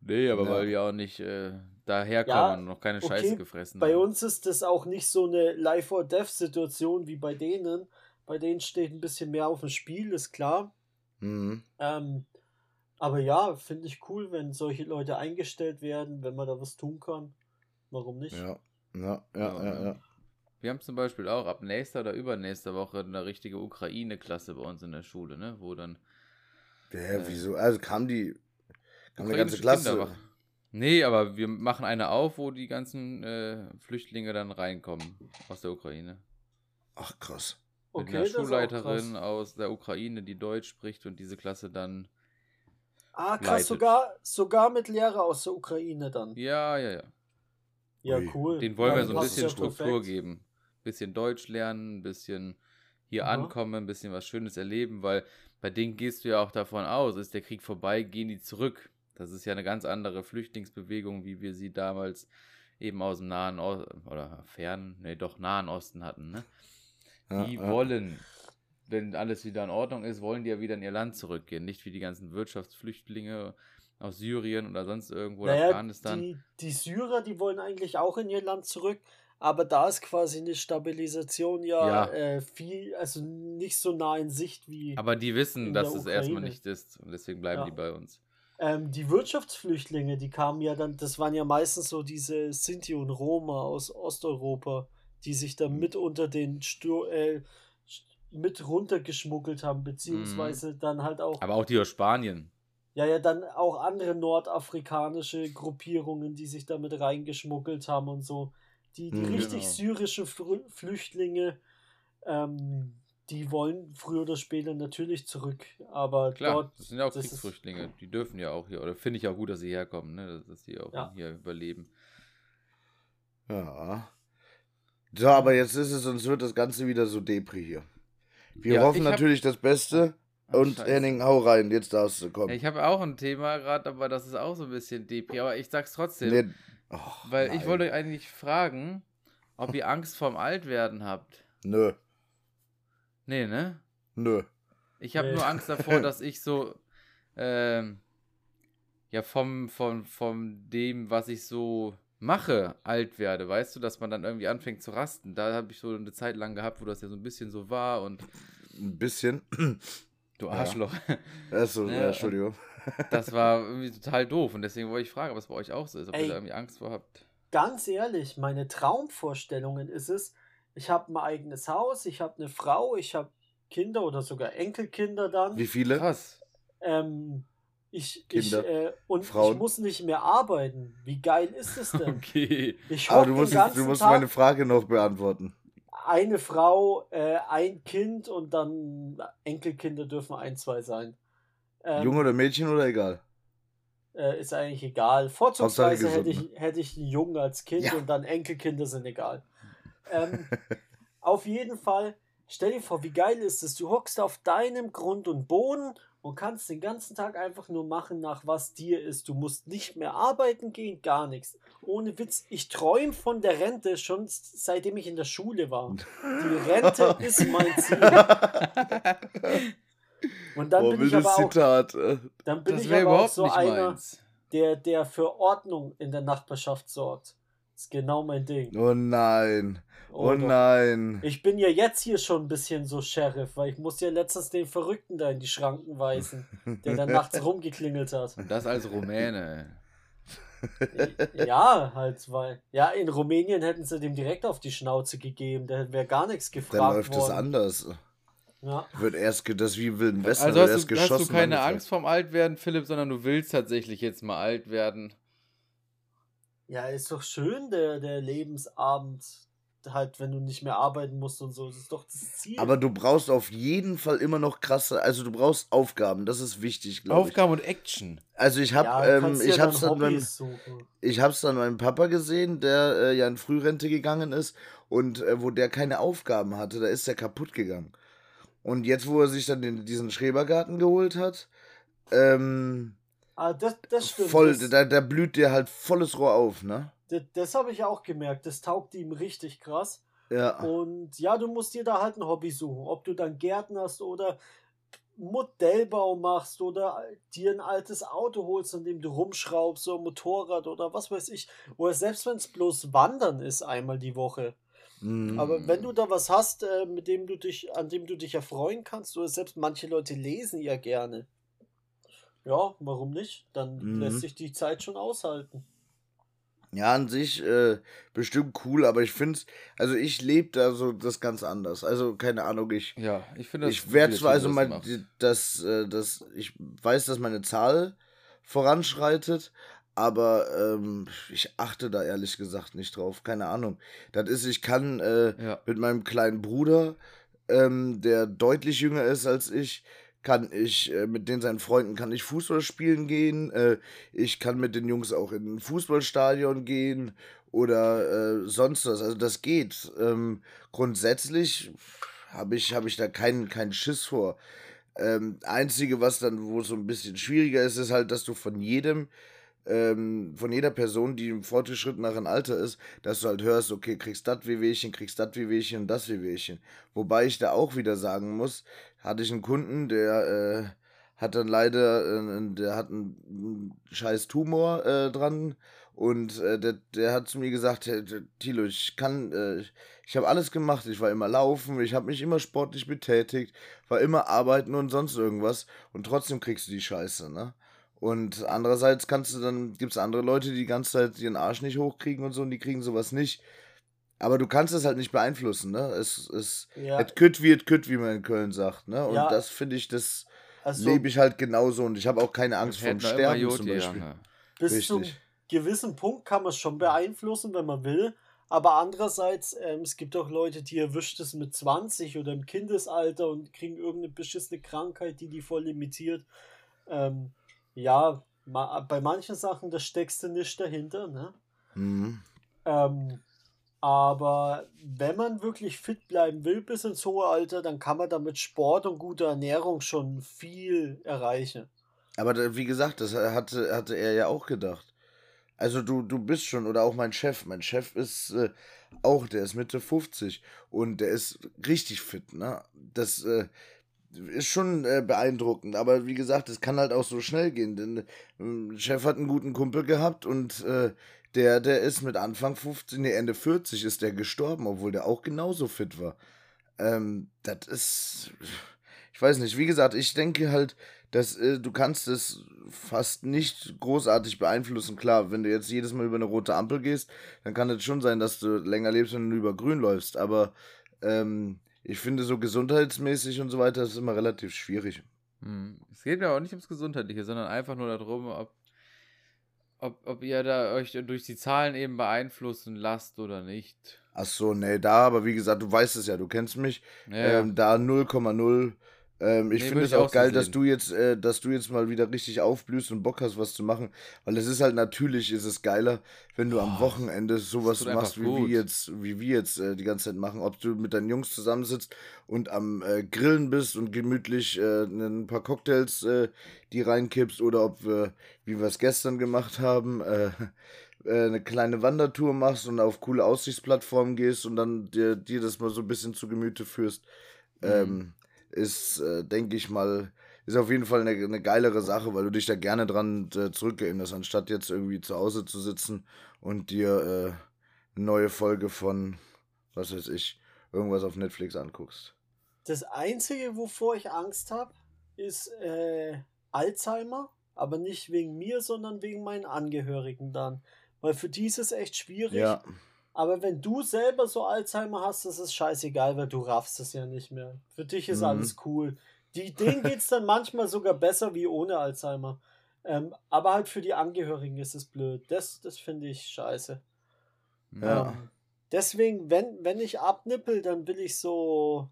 Nee, aber Ja. weil wir auch nicht äh, daherkommen Ja, und noch keine okay, Scheiße gefressen Bei haben. uns ist das auch nicht so eine Life-or-Death-Situation wie bei denen. Bei denen steht ein bisschen mehr auf dem Spiel, ist klar. Mhm. Ähm, aber ja, finde ich cool, wenn solche Leute eingestellt werden, wenn man da was tun kann. Warum nicht? Ja. Ja, ja, Ja, ja, ja. Wir haben zum Beispiel auch ab nächster oder übernächster Woche eine richtige Ukraine-Klasse bei uns in der Schule, ne? Wo dann Hä, Äh. wieso? Also kam die, kam eine ganze Klasse. Kinder Nee, aber wir machen eine auf, wo die ganzen äh, Flüchtlinge dann reinkommen aus der Ukraine. Ach, krass. Mit Okay, einer Schulleiterin aus der Ukraine, die Deutsch spricht und diese Klasse dann. Ah, krass, leitet. sogar, sogar mit Lehrer aus der Ukraine dann. Ja, ja, ja. Ja, Ui. cool. Den wollen ja, wir so ein bisschen ja Struktur perfekt. geben. Bisschen Deutsch lernen, ein bisschen hier Aha. ankommen, ein bisschen was Schönes erleben, weil bei denen gehst du ja auch davon aus, ist der Krieg vorbei, gehen die zurück. Das ist ja eine ganz andere Flüchtlingsbewegung, wie wir sie damals eben aus dem Nahen o oder fernen, nee, doch Nahen Osten hatten. Ne? Ja, Die ja. wollen, wenn alles wieder in Ordnung ist, wollen die ja wieder in ihr Land zurückgehen. Nicht wie die ganzen Wirtschaftsflüchtlinge aus Syrien oder sonst irgendwo, Naja, Afghanistan. die, die Syrer, die wollen eigentlich auch in ihr Land zurück, aber da ist quasi eine Stabilisation ja, Ja. Äh, viel, also nicht so nah in Sicht wie Aber die wissen, dass es erstmal nicht ist und deswegen bleiben Ja. die bei uns. ähm, die Wirtschaftsflüchtlinge, die kamen ja dann, das waren ja meistens so diese Sinti und Roma aus Osteuropa, die sich da mit unter den Stur äh, mit runtergeschmuggelt haben, beziehungsweise dann halt auch. Aber auch die aus Spanien. Ja, ja, dann auch andere nordafrikanische Gruppierungen, die sich damit reingeschmuggelt haben und so. Die, die Mhm. richtig Genau. syrische Frü Flüchtlinge, ähm, die wollen früher oder später natürlich zurück. Aber Klar, dort, das sind ja auch das ist- Kriegsflüchtlinge. Die dürfen ja auch hier, oder finde ich auch gut, dass sie herkommen, ne? dass, dass sie auch Ja. hier überleben. Ja. So, aber jetzt ist es, sonst wird das Ganze wieder so Depri hier. Wir Ja, hoffen ich hab- natürlich das Beste. Oh, und Scheiße. Henning, hau rein, jetzt darfst du kommen. Ja, ich habe auch ein Thema gerade, aber das ist auch so ein bisschen Depri. Aber ich sag's trotzdem, Nee, Och, weil ich nein. wollte euch eigentlich fragen, ob ihr Angst vorm Altwerden habt. Nö, Nee, ne? nö. Ich habe Nee. nur Angst davor, dass ich so, ähm, ja, vom, vom, vom dem, was ich so mache, alt werde. Weißt du, dass man dann irgendwie anfängt zu rasten. Da habe ich so eine Zeit lang gehabt, wo das ja so ein bisschen so war und Ein bisschen. du Ja. Arschloch. Achso, Ja, ja, Entschuldigung. Das war irgendwie total doof und deswegen wollte ich fragen, was bei euch auch so ist, ob Ey. ihr da irgendwie Angst vor habt. ganz ehrlich, meine Traumvorstellungen ist es, ich habe ein eigenes Haus, ich habe eine Frau, ich habe Kinder oder sogar Enkelkinder dann. Wie viele? Krass. Ähm, ich, ich, Kinder, äh, und Frauen. ich muss nicht mehr arbeiten. Wie geil ist es denn? Okay. Ich Aber du musst, du musst Tag, meine Frage noch beantworten. eine Frau, äh, ein Kind und dann Enkelkinder dürfen ein, zwei sein. Ähm, Junge oder Mädchen oder egal? äh, ist eigentlich egal. Vorzugsweise hätte ich, hätte ich einen Jungen als Kind Ja. und dann Enkelkinder sind egal. Ähm, auf jeden Fall, stell dir vor, wie geil ist es? Du hockst auf deinem Grund und Boden und kannst den ganzen Tag einfach nur machen, nach was dir ist. Du musst nicht mehr arbeiten gehen, gar nichts. Ohne Witz, ich träume von der Rente schon seitdem ich in der Schule war. Die Rente ist mein Ziel. Und dann oh, bin ich aber auch, Zitat. Äh. dann bin das ich aber auch so einer, der, der für Ordnung in der Nachbarschaft sorgt. Das ist genau mein Ding. Oh nein. Oh, oh nein. Ich bin ja jetzt hier schon ein bisschen so Sheriff, weil ich muss ja letztens den Verrückten da in die Schranken weisen, der dann nachts rumgeklingelt hat. Und das als Rumäne. ja, halt, weil. Ja, in Rumänien hätten sie dem direkt auf die Schnauze gegeben, da wäre gar nichts gefragt. Dann läuft es anders. Ja. Wird erst das wie Wilden Westen also hast, erst du, geschossen. Hast du keine Angst vorm Altwerden, Philipp, sondern du willst tatsächlich jetzt mal alt werden. Ja, ist doch schön, der, der Lebensabend halt, wenn du nicht mehr arbeiten musst und so. Das ist doch das Ziel. Aber du brauchst auf jeden Fall immer noch krasse, also du brauchst Aufgaben, das ist wichtig, glaube ich. Aufgaben und Action. Also ich habe, ja, ähm, ich ja hab's dann beim, ich hab's dann meinem Papa gesehen, der äh, ja in Frührente gegangen ist und äh, wo der keine Aufgaben hatte, da ist er kaputt gegangen. Und jetzt, wo er sich dann den, diesen Schrebergarten geholt hat, ähm, ah, das, das stimmt. Voll, das, da, da blüht der halt volles Rohr auf, ne? Das, das habe ich auch gemerkt. Das taugt ihm richtig krass. Ja. Und ja, du musst dir da halt ein Hobby suchen. Ob du dann Gärtnerst oder Modellbau machst oder dir ein altes Auto holst, an dem du rumschraubst, so ein Motorrad oder was weiß ich. Oder selbst wenn es bloß Wandern ist, einmal die Woche. Mm. Aber wenn du da was hast, äh, mit dem du dich, an dem du dich erfreuen kannst, oder selbst manche Leute lesen ja gerne. Ja, warum nicht? Dann mm. lässt sich die Zeit schon aushalten. Ja, an sich äh, bestimmt cool, aber ich finde also ich lebe da so das ganz anders. Also keine Ahnung, ich. Ja, ich finde Ich werde zwar also mein, das, äh, das, ich weiß, dass meine Zahl voranschreitet, aber ähm, ich achte da ehrlich gesagt nicht drauf. Keine Ahnung. Das ist, ich kann äh, ja. mit meinem kleinen Bruder, ähm, der deutlich jünger ist als ich, kann ich äh, mit den seinen Freunden kann ich Fußball spielen gehen. Äh, ich kann mit den Jungs auch in ein Fußballstadion gehen oder äh, sonst was. Also das geht. Ähm, grundsätzlich habe ich, hab ich da keinen keinen Schiss vor. Ähm, einzige, was dann, wo so ein bisschen schwieriger ist, ist halt, dass du von jedem ähm, von jeder Person, die im fortgeschrittenen Alter ist, dass du halt hörst, okay, kriegst das Wehwehchen, kriegst das Wehwehchen und das Wehwehchen. Wobei ich da auch wieder sagen muss, hatte ich einen Kunden, der äh, hat dann leider, äh, der hat einen, scheiß Tumor äh, dran und äh, der, der hat zu mir gesagt, Tilo, ich kann, äh, ich habe alles gemacht, ich war immer laufen, ich habe mich immer sportlich betätigt, war immer arbeiten und sonst irgendwas und trotzdem kriegst du die Scheiße, ne? Und andererseits kannst du dann, gibt es andere Leute, die die ganze Zeit ihren Arsch nicht hochkriegen und so und die kriegen sowas nicht. Aber du kannst es halt nicht beeinflussen, ne? Es, es, ja. et kütt wie et kütt, wie man in Köln sagt, ne? Und ja. das finde ich, das also, lebe ich halt genauso und ich habe auch keine Angst vor dem Sterben zum Beispiel. Ja. Bis Richtig. zum gewissen Punkt kann man es schon beeinflussen, wenn man will. Aber andererseits, ähm, es gibt auch Leute, die erwischt es mit 20 oder im Kindesalter und kriegen irgendeine beschissene Krankheit, die die voll limitiert. Ähm, ja, ma bei manchen Sachen, da steckst du nicht dahinter, ne? Mhm. Ähm, aber wenn man wirklich fit bleiben will bis ins hohe Alter, dann kann man da mit Sport und guter Ernährung schon viel erreichen. Aber wie gesagt, das hatte, hatte er ja auch gedacht. Also du, du bist schon, oder auch mein Chef. Mein Chef ist äh, auch, der ist Mitte 50 und der ist richtig fit, ne? Das, äh, ist schon äh, beeindruckend, aber wie gesagt, es kann halt auch so schnell gehen, denn äh, Chef hat einen guten Kumpel gehabt und äh, der, der ist mit Anfang 15, nee, Ende 40 ist der gestorben, obwohl der auch genauso fit war. Ähm, das ist, ich weiß nicht, wie gesagt, ich denke halt, dass äh, du kannst es fast nicht großartig beeinflussen. Klar, wenn du jetzt jedes Mal über eine rote Ampel gehst, dann kann es schon sein, dass du länger lebst, wenn du über grün läufst, aber ähm, ich finde, so gesundheitsmäßig und so weiter ist immer relativ schwierig. Hm. Es geht mir auch nicht ums Gesundheitliche, sondern einfach nur darum, ob, ob, ob ihr da euch durch die Zahlen eben beeinflussen lasst oder nicht. Ach so, nee, da, aber wie gesagt, du weißt es ja, du kennst mich. Ja, ähm, da 0,0 Ähm, ich nee, finde es auch, auch geil, dass du jetzt, äh, dass du jetzt mal wieder richtig aufblühst und Bock hast, was zu machen. Weil es ist halt natürlich, ist es geiler, wenn du oh, am Wochenende sowas machst, wie wir jetzt, wie wir jetzt äh, die ganze Zeit machen. Ob du mit deinen Jungs zusammensitzt und am äh, Grillen bist und gemütlich äh, ein paar Cocktails äh, die reinkippst oder ob wir, wie wir es gestern gemacht haben, äh, eine kleine Wandertour machst und auf coole Aussichtsplattformen gehst und dann dir, dir das mal so ein bisschen zu Gemüte führst. Mhm. Ähm, ist, äh, denke ich mal, ist auf jeden Fall eine, eine geilere Sache, weil du dich da gerne dran äh, zurückerinnerst, anstatt jetzt irgendwie zu Hause zu sitzen und dir äh, eine neue Folge von, was weiß ich, irgendwas auf Netflix anguckst. Das Einzige, wovor ich Angst habe, ist äh, Alzheimer, aber nicht wegen mir, sondern wegen meinen Angehörigen dann. Weil für die ist es echt schwierig. Ja. Aber wenn du selber so Alzheimer hast, das ist scheißegal, weil du raffst es ja nicht mehr. Für dich ist mhm. alles cool. Die, denen geht es dann manchmal sogar besser wie ohne Alzheimer. Ähm, aber halt für die Angehörigen ist es blöd. Das, das finde ich scheiße. Ja. Ähm, deswegen, wenn, wenn ich abnippel, dann will ich so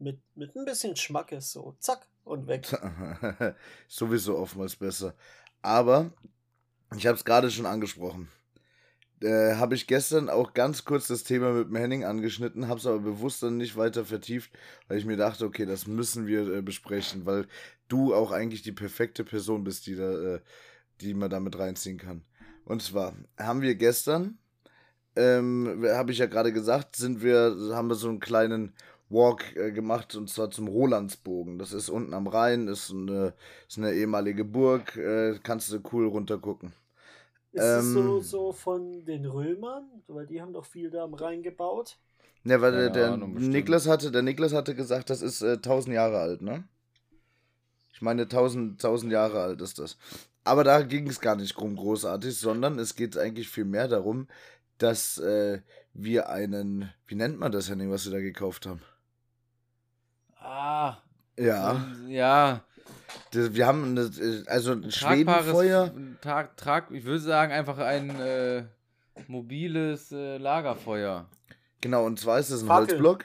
mit, mit ein bisschen Schmackes so zack und weg. Sowieso oftmals besser. Aber ich habe es gerade schon angesprochen äh, habe ich gestern auch ganz kurz das Thema mit dem Henning angeschnitten, habe es aber bewusst dann nicht weiter vertieft, weil ich mir dachte, okay, das müssen wir äh, besprechen, weil du auch eigentlich die perfekte Person bist, die da, äh, die man da mit reinziehen kann. Und zwar haben wir gestern, ähm, habe ich ja gerade gesagt, sind wir, haben wir so einen kleinen Walk äh, gemacht und zwar zum Rolandsbogen. Das ist unten am Rhein, ist eine, ist eine ehemalige Burg, äh, kannst du cool runtergucken. Ist ähm, es so, so von den Römern? Weil die haben doch viel da am Rhein gebaut. Ne, weil der, der Niklas hatte, der Niklas hatte gesagt, das ist äh, 1000 Jahre alt, ne? Ich meine, 1000, 1000 Jahre alt ist das. Aber da ging es gar nicht drum großartig, sondern es geht eigentlich viel mehr darum, dass äh, wir einen, wie nennt man das, Henning, was wir da gekauft haben? Ah. Ja. Ja. Wir haben eine, also ein Schwedenfeuer. Trag, trag, ich würde sagen, einfach ein äh, mobiles äh, Lagerfeuer. Genau, und zwar ist es ein Fackel. Holzblock.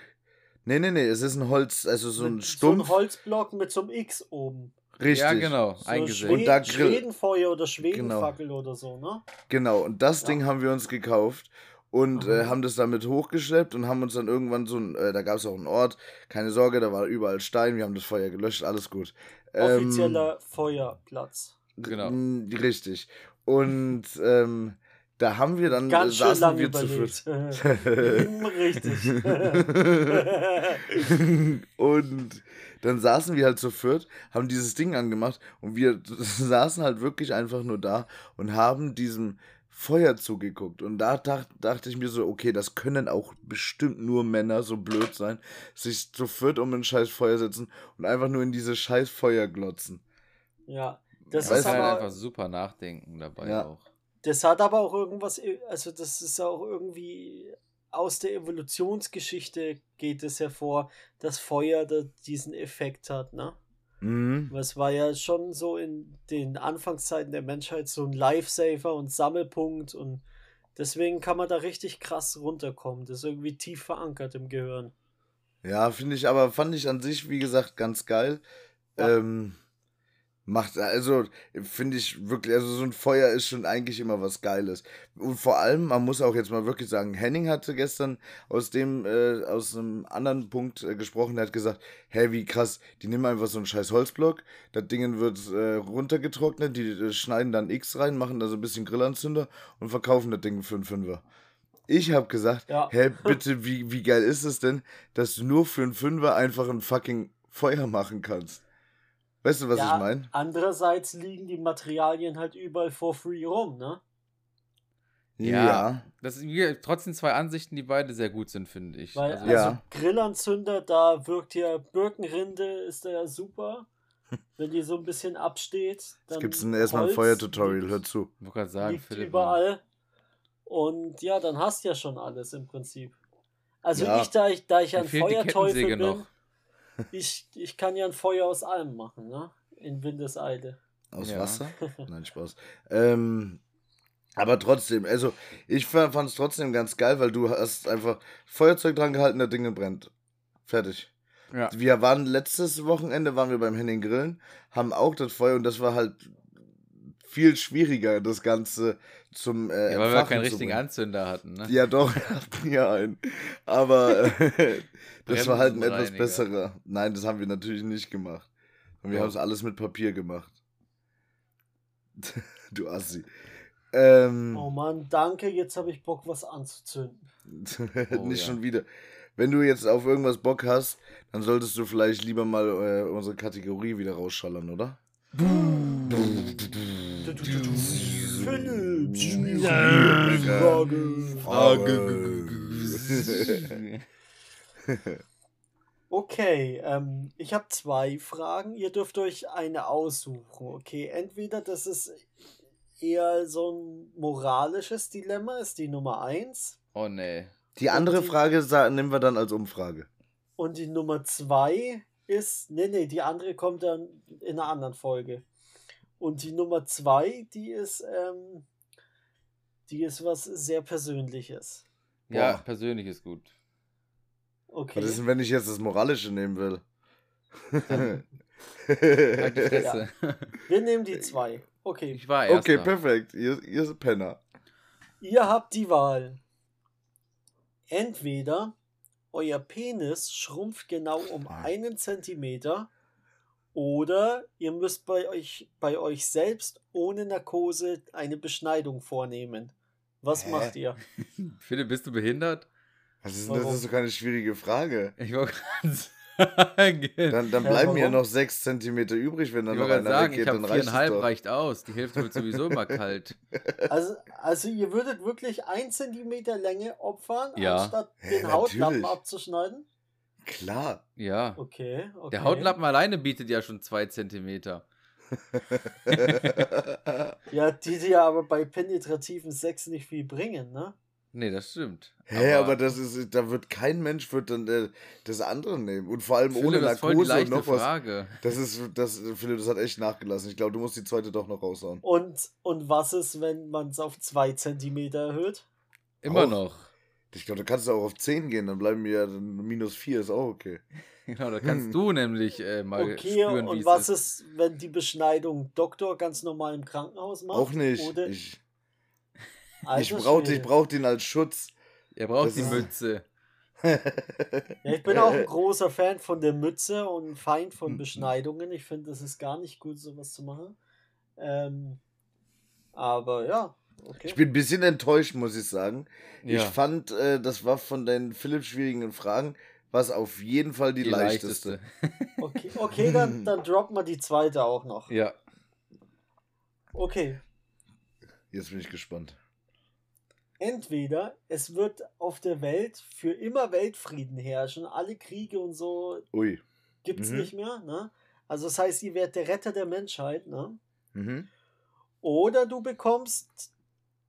Nee, nee, nee, es ist ein Holz, also so ein Stumpf. So ein Holzblock mit so einem X oben. Richtig. Ja, genau, so eingesetzt. und da Schwedenfeuer oder Schwedenfackel genau. oder so, ne? Genau, und das ja. Ding haben wir uns gekauft und äh, haben das damit hochgeschleppt und haben uns dann irgendwann so ein, äh, da gab es auch einen Ort, keine Sorge, da war überall Stein, wir haben das Feuer gelöscht, alles gut. Offizieller ähm, Feuerplatz. Genau. Richtig. Und ähm, da haben wir dann Ganz schön saßen wir überlegt. zu Richtig. und dann saßen wir halt zu viert, haben dieses Ding angemacht und wir saßen halt wirklich einfach nur da und haben diesem Feuer zugeguckt. Und da dacht, dachte ich mir so, okay, das können auch bestimmt nur Männer so blöd sein, sich zu viert um ein scheiß Feuer setzen und einfach nur in diese scheiß Feuer glotzen. Ja, das ja, ist halt aber, einfach super nachdenken dabei ja. auch. Das hat aber auch irgendwas, also das ist auch irgendwie aus der Evolutionsgeschichte geht es hervor, dass Feuer da diesen Effekt hat, ne? Mhm. Es war ja schon so in den Anfangszeiten der Menschheit so ein Lifesaver und Sammelpunkt und deswegen kann man da richtig krass runterkommen. Das ist irgendwie tief verankert im Gehirn. Ja, finde ich, aber fand ich an sich, wie gesagt, ganz geil. Ja. Ähm, macht, also finde ich wirklich, also so ein Feuer ist schon eigentlich immer was Geiles. Und vor allem, man muss auch jetzt mal wirklich sagen, Henning hatte gestern aus dem, äh, aus einem anderen Punkt äh, gesprochen, der hat gesagt, hä, wie krass, die nehmen einfach so einen scheiß Holzblock, das Ding wird äh, runtergetrocknet, die äh, schneiden dann X rein, machen da so ein bisschen Grillanzünder und verkaufen das Ding für einen Fünfer. Ich habe gesagt, ja. hä, bitte, wie, wie geil ist es denn, dass du nur für einen Fünfer einfach ein fucking Feuer machen kannst? Weißt du, was ja, ich meine? Andererseits liegen die Materialien halt überall for free rum, ne? Ja. ja. Das sind trotzdem zwei Ansichten, die beide sehr gut sind, finde ich. Weil, also, ja. also Grillanzünder, da wirkt ja Birkenrinde, ist da ja super. Wenn die so ein bisschen absteht, dann. Es gibt erstmal ein Feuertutorial, hör zu. Ich wollte gerade sagen, liegt Philipp, überall. Und ja, dann hast du ja schon alles im Prinzip. Also ja. ich, da ich, da ich ein Feuerteufel bin. Noch ich, ich kann ja ein Feuer aus allem machen, ne? In Windeseile. Aus ja. Wasser? Nein, Spaß. Ähm, aber trotzdem, also ich fand es trotzdem ganz geil, weil du hast einfach Feuerzeug dran gehalten, der Dinge brennt. Fertig. Ja. Wir waren letztes Wochenende, waren wir beim Henning Grillen, haben auch das Feuer und das war halt viel schwieriger, das Ganze zum äh, ja, weil wir keinen richtigen Anzünder hatten, ne? Ja, doch, wir hatten ja einen. Aber äh, das war halt ein etwas besserer. Nein, das haben wir natürlich nicht gemacht. Und wir ja. haben es alles mit Papier gemacht. du Assi. Ähm, oh Mann, danke, jetzt habe ich Bock, was anzuzünden. oh, nicht ja. schon wieder. Wenn du jetzt auf irgendwas Bock hast, dann solltest du vielleicht lieber mal äh, unsere Kategorie wieder rausschallern, oder? Okay, ähm, ich habe zwei Fragen. Ihr dürft euch eine aussuchen. Okay, entweder das ist eher so ein moralisches Dilemma, ist die Nummer eins. Oh nee. Die andere die, Frage nehmen wir dann als Umfrage. Und die Nummer zwei ist, nee, nee, die andere kommt dann in einer anderen Folge. Und die Nummer zwei, die ist, ähm, die ist was sehr Persönliches. Ja, Boah. persönlich ist gut. Okay. Was ist denn, wenn ich jetzt das Moralische nehmen will? halt. Ja. Wir nehmen die zwei. Okay. Ich war erster. Okay, perfekt. Ihr, ihr seid Penner. Ihr habt die Wahl. Entweder euer Penis schrumpft genau um einen Zentimeter oder ihr müsst bei euch, bei euch selbst ohne Narkose eine Beschneidung vornehmen. Was Hä? macht ihr? Philipp, bist du behindert? Was ist denn das? ist doch keine schwierige Frage. Ich wollte gerade Dann, dann bleiben ja, noch 6 cm übrig, wenn dann noch einer sagen, weggeht, dann reicht es reicht aus. Die Hälfte wird sowieso immer kalt. Also, also ihr würdet wirklich 1 cm Länge opfern, ja. anstatt den ja, Hautlappen abzuschneiden? Klar. Ja. Okay, okay. Der Hautlappen alleine bietet ja schon 2 cm. ja, die dir ja aber bei penetrativen Sex nicht viel bringen, ne? Nee, das stimmt. Hä, aber, aber, das ist, da wird kein Mensch wird dann äh, das andere nehmen. Und vor allem Philipp, ohne Narkose und noch was. Frage. Das ist, das, Philipp, das hat echt nachgelassen. Ich glaube, du musst die zweite doch noch raushauen. Und, und was ist, wenn man es auf zwei Zentimeter erhöht? Immer auch. noch. Ich glaube, da kannst du auch auf 10 gehen, dann bleiben wir ja minus 4, ist auch okay. Genau, da kannst hm. du nämlich äh, mal okay, spüren, wie und was ist. ist, wenn die Beschneidung Doktor ganz normal im Krankenhaus macht? Auch nicht. Oder ich ich brauche brauch den als Schutz. Er braucht das die Mütze. ja, ich bin auch ein großer Fan von der Mütze und ein Feind von mhm. Beschneidungen. Ich finde, das ist gar nicht gut, sowas zu machen. Ähm, aber ja, okay. Ich bin ein bisschen enttäuscht, muss ich sagen. Ja. Ich fand, äh, das war von deinen Philipp schwierigen Fragen, was auf jeden Fall die, die leichteste. leichteste. okay, okay dann, dann droppen wir die zweite auch noch. Ja. Okay. Jetzt bin ich gespannt entweder es wird auf der Welt für immer Weltfrieden herrschen, alle Kriege und so Ui. gibt's mhm. nicht mehr, ne? Also das heißt, ihr werdet der Retter der Menschheit, ne? Mhm. Oder du bekommst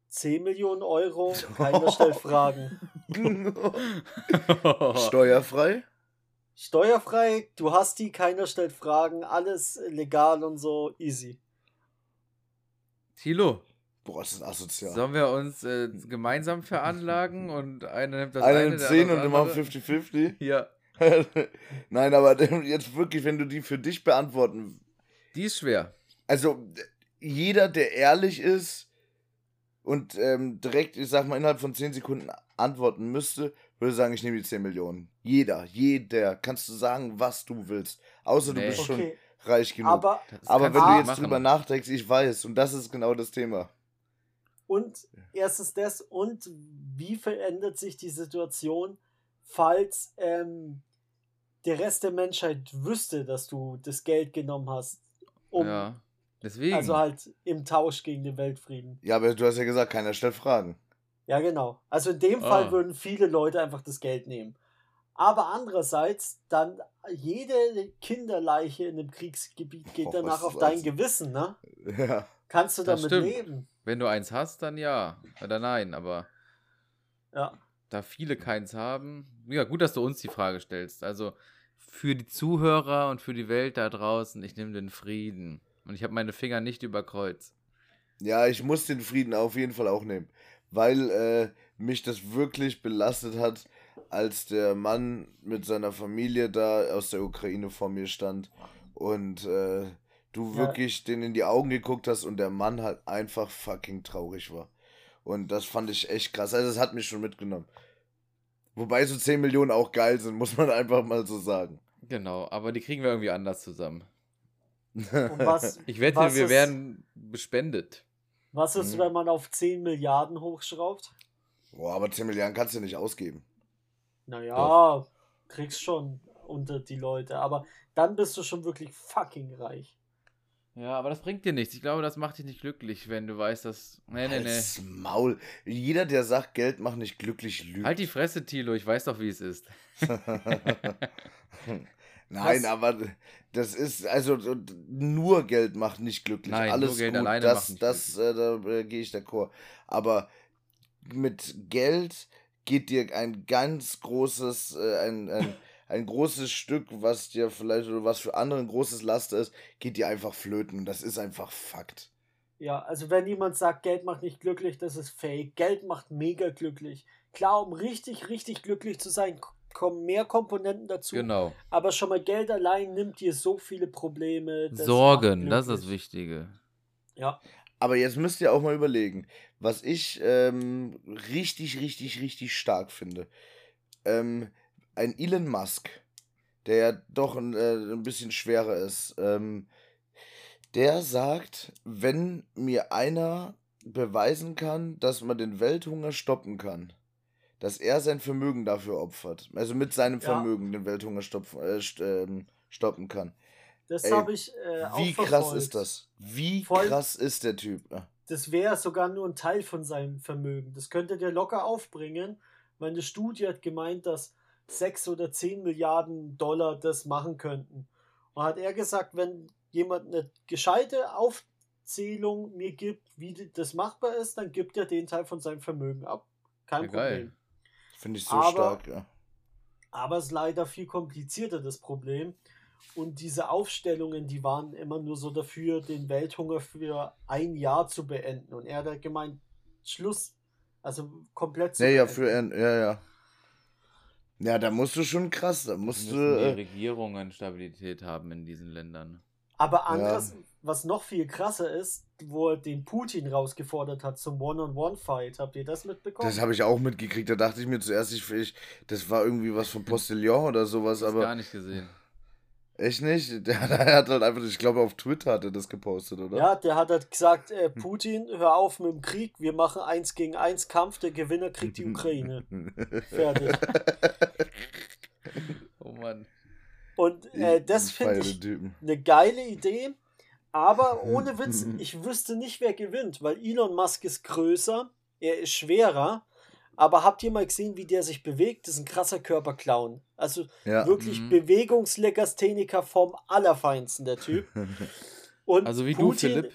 10 Millionen Euro, keiner stellt Fragen. Steuerfrei? Steuerfrei, du hast die, keiner stellt Fragen, alles legal und so, easy. Thilo, Boah, ist das asozial. Sollen wir uns äh, gemeinsam veranlagen und einer nimmt das einer eine, nimmt 10 und wir machen 50-50? Ja. Nein, aber jetzt wirklich, wenn du die für dich beantworten. Die ist schwer. Also, jeder, der ehrlich ist und ähm, direkt, ich sag mal, innerhalb von 10 Sekunden antworten müsste, würde sagen, ich nehme die 10 Millionen. Jeder, jeder. Kannst du sagen, was du willst. Außer nee. du bist okay. schon reich genug. Aber, aber wenn du jetzt machen. drüber nachdenkst, ich weiß, und das ist genau das Thema. Und erstens das, und wie verändert sich die Situation, falls ähm, der Rest der Menschheit wüsste, dass du das Geld genommen hast, um ja, deswegen. also halt im Tausch gegen den Weltfrieden. Ja, aber du hast ja gesagt, keiner stellt Fragen. Ja, genau. Also in dem ah. Fall würden viele Leute einfach das Geld nehmen. Aber andererseits, dann jede Kinderleiche in einem Kriegsgebiet geht oh, danach auf dein also? Gewissen, ne? Ja. Kannst du damit leben? Wenn du eins hast, dann ja. Oder nein, aber. Ja. Da viele keins haben. Ja, gut, dass du uns die Frage stellst. Also für die Zuhörer und für die Welt da draußen, ich nehme den Frieden. Und ich habe meine Finger nicht über Kreuz. Ja, ich muss den Frieden auf jeden Fall auch nehmen. Weil äh, mich das wirklich belastet hat, als der Mann mit seiner Familie da aus der Ukraine vor mir stand und äh, du Ja. wirklich den in die Augen geguckt hast und der Mann halt einfach fucking traurig war. Und das fand ich echt krass. Also das hat mich schon mitgenommen. Wobei so 10 Millionen auch geil sind, muss man einfach mal so sagen. Genau, aber die kriegen wir irgendwie anders zusammen. Und was, Ich wette, was wir ist, werden bespendet. Was ist, Mhm. wenn man auf 10 Milliarden hochschraubt? Boah, aber 10 Milliarden kannst du nicht ausgeben. Naja, kriegst schon unter die Leute, aber dann bist du schon wirklich fucking reich. Ja, aber das bringt dir nichts. Ich glaube, das macht dich nicht glücklich, wenn du weißt, dass. Nee, nee, nee. Halt's Maul. Jeder, der sagt, Geld macht nicht glücklich, lügt. Halt die Fresse, Tilo, ich weiß doch, wie es ist. Nein, Was? aber das ist, also so, nur Geld macht nicht glücklich. Nein, nur Alles Geld gut, alleine das, macht nicht das, äh, da äh, gehe ich d'accord. Aber mit Geld geht dir ein ganz großes, äh, ein, ein, ein großes Stück, was dir vielleicht oder was für andere ein großes Laster ist, geht dir einfach flöten. Das ist einfach Fakt. Ja, also wenn jemand sagt, Geld macht nicht glücklich, das ist fake. Geld macht mega glücklich. Klar, um richtig, richtig glücklich zu sein, kommen mehr Komponenten dazu. Genau. Aber schon mal Geld allein nimmt dir so viele Probleme. das Sorgen, das ist das. Wichtige. Ja, Aber jetzt müsst ihr auch mal überlegen, was ich ähm, richtig, richtig, richtig stark finde. Ähm, ein Elon Musk, der ja doch ein, äh, ein bisschen schwerer ist, ähm, der sagt, wenn mir einer beweisen kann, dass man den Welthunger stoppen kann, dass er sein Vermögen dafür opfert, also mit seinem Ja. Vermögen den Welthunger stopfen, äh, ähm, stoppen kann. das habe ich äh, auch Wie krass verfolgt. ist das? Wie Voll- krass ist der Typ? Das wäre sogar nur ein Teil von seinem Vermögen. Das könnte der locker aufbringen, weil eine Studie hat gemeint, dass 6 oder 10 Milliarden Dollar das machen könnten. Und hat er gesagt, wenn jemand eine gescheite Aufzählung mir gibt, wie das machbar ist, dann gibt er den Teil von seinem Vermögen ab. Kein Ja, geil. Problem. Finde ich so Aber- stark, ja. Aber es ist leider viel komplizierter, das Problem. Und diese Aufstellungen, die waren immer nur so dafür, den Welthunger für ein Jahr zu beenden. Und er hat halt gemeint, Schluss, also komplett zu Ja, ja, beenden. für ein, ja, ja. Ja, da musst du schon krass, da musst Müssen du. die Äh, Regierungen Stabilität haben in diesen Ländern. Aber anderes, was noch viel krasser ist, wo er den Putin rausgefordert hat zum One-on-One-Fight. Habt ihr das mitbekommen? das habe ich auch mitgekriegt. Da dachte ich mir zuerst, ich, ich das war irgendwie was von Postillon oder sowas, Das gar aber nicht gesehen. Echt nicht. Der, der hat halt einfach, ich glaube, auf Twitter hat er das gepostet, oder? ja, der hat halt gesagt, äh, Hm. Putin, hör auf mit dem Krieg, wir machen eins gegen eins Kampf, der Gewinner kriegt die Ukraine. Fertig. Oh Mann. Und äh, das finde ich Typen. eine geile Idee, aber ohne Witz, ich wüsste nicht, wer gewinnt, weil Elon Musk ist größer, er ist schwerer, aber habt ihr mal gesehen, wie der sich bewegt? Das ist ein krasser Körperclown. Also Ja. wirklich Mhm. Bewegungslegastheniker vom Allerfeinsten, der Typ. Und Also wie du, Philipp.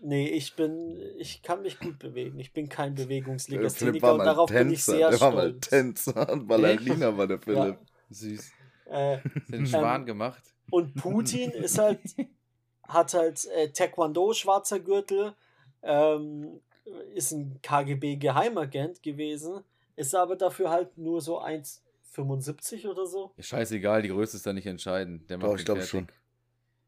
Nee, ich bin, ich kann mich gut bewegen. Ich bin kein Bewegungslegastheniker war und mal darauf bin ich Tänzer. sehr Der war mal stolz. Tänzer und Ballerina war der Philipp. Süß. Äh, Den Schwan gemacht. Und Putin ist halt, hat halt äh, Taekwondo, schwarzer Gürtel, ähm, ist ein KGB-Geheimagent gewesen, ist aber dafür halt nur so 1,75 oder so. Ist scheißegal, die Größe ist da nicht entscheidend. Der Doch, macht ich den glaub schon.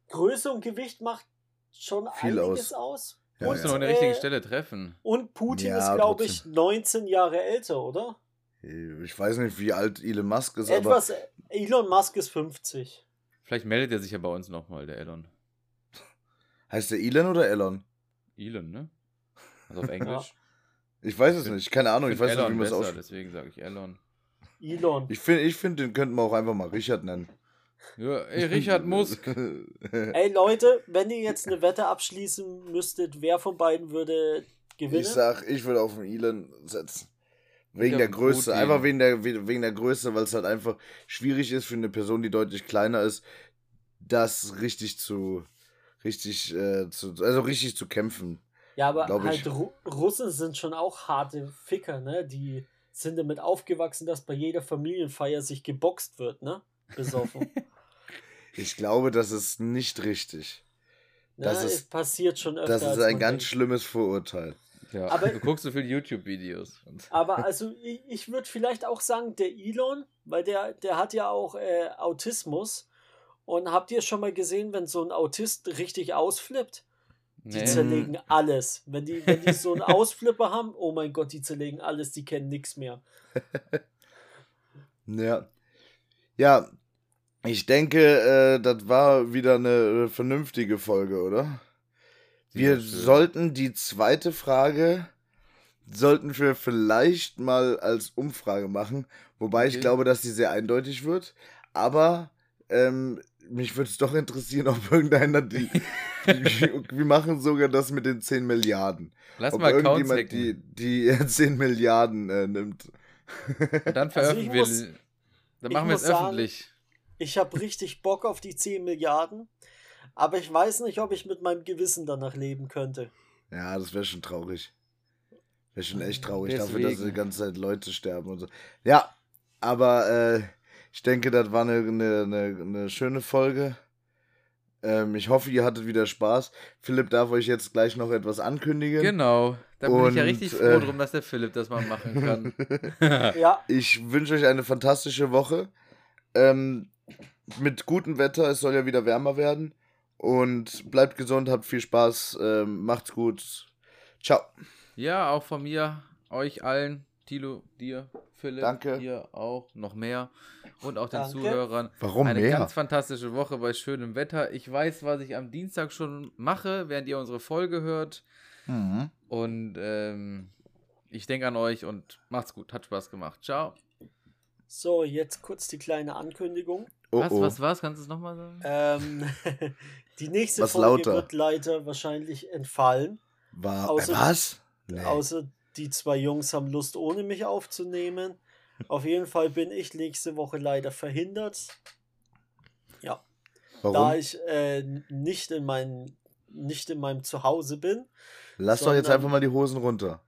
Größe und Gewicht macht schon Viel einiges aus. Ja, Du und, musst nur an der richtigen äh, Stelle treffen. und Putin Ja, ist, glaube ich, trotzdem. 19 Jahre älter, oder? Ich weiß nicht, wie alt Elon Musk ist, aber Etwas, Elon Musk ist 50. Vielleicht meldet er sich ja bei uns nochmal, der Elon. heißt der Elon oder Elon? Elon, ne? Also auf Englisch. Ich weiß es nicht, keine Ahnung, ich weiß find nicht, wie Elon man es ausspricht. deswegen sage ich Elon. Elon. Ich finde, ich find, den könnten wir auch einfach mal Richard nennen. Ja, ey, Richard Musk. Ey Leute, wenn ihr jetzt eine Wette abschließen müsstet, wer von beiden würde gewinnen? Ich sag, ich würde auf den Elon setzen. Wegen der Größe. Einfach wegen der, wegen der Größe, weil es halt einfach schwierig ist für eine Person, die deutlich kleiner ist, das richtig zu, richtig, äh, zu, also richtig zu kämpfen. Ja, aber halt. Ru Russen sind schon auch harte Ficker, ne? Die sind damit aufgewachsen, dass bei jeder Familienfeier sich geboxt wird, ne? Besoffen. Ich glaube, das ist nicht richtig. ne? Das es ist- passiert schon öfter. Das ist ein ganz denkt. schlimmes Vorurteil. Ja, aber, du guckst so viele YouTube-Videos. Aber also ich, ich würde vielleicht auch sagen, der Elon, weil der, der hat ja auch äh, Autismus. Und habt ihr schon mal gesehen, wenn so ein Autist richtig ausflippt? Die nee. zerlegen alles. Wenn die, wenn die so einen Ausflipper haben, oh mein Gott, die zerlegen alles, die kennen nichts mehr. ja. Ja, ich denke, äh, das war wieder eine vernünftige Folge, oder? Wir ja, sollten die zweite Frage sollten wir vielleicht mal als Umfrage machen, wobei okay. ich glaube, dass sie sehr eindeutig wird. Aber ähm, mich würde es doch interessieren, ob irgendeiner die, Wir machen sogar das mit den 10 Milliarden. Lass ob mal irgendjemand die, die 10 Milliarden äh, nimmt. Und dann veröffentlichen also wir. Dann machen wir es öffentlich. Ich habe richtig Bock auf die 10 Milliarden, aber ich weiß nicht, ob ich mit meinem Gewissen danach leben könnte. Ja, das wäre schon traurig. Wäre schon echt traurig Deswegen. dafür, dass die ganze Zeit Leute sterben und so. Ja, aber äh, ich denke, das war eine, eine, eine, eine schöne Folge. Ähm, ich hoffe, ihr hattet wieder Spaß. Philipp darf euch jetzt gleich noch etwas ankündigen. Genau. Da bin und, ich ja richtig froh äh, drum, dass der Philipp das mal machen kann. ja. Ich wünsche euch eine fantastische Woche. Ähm, mit gutem Wetter, es soll ja wieder wärmer werden. Und bleibt gesund, habt viel Spaß, ähm, macht's gut. Ciao. Ja, auch von mir, euch allen, Tilo, dir, Philipp, Danke. dir auch, noch mehr. Und auch den Danke. Zuhörern. Warum Eine mehr? ganz fantastische Woche bei schönem Wetter. Ich weiß, was ich am Dienstag schon mache, während ihr unsere Folge hört. Mhm. Und ähm, ich denke an euch und macht's gut. Hat Spaß gemacht. Ciao. So, jetzt kurz die kleine Ankündigung. Oh, was, oh. was, was? Kannst du es nochmal sagen? Ähm, die nächste was Folge lauter? wird leider wahrscheinlich entfallen. War, außer, was? Nee. Außer die zwei Jungs haben Lust, ohne mich aufzunehmen. Auf jeden Fall bin ich nächste Woche leider verhindert. Ja. Warum? Da ich äh, nicht, in mein, nicht in meinem Zuhause bin. Lass doch jetzt einfach mal die Hosen runter.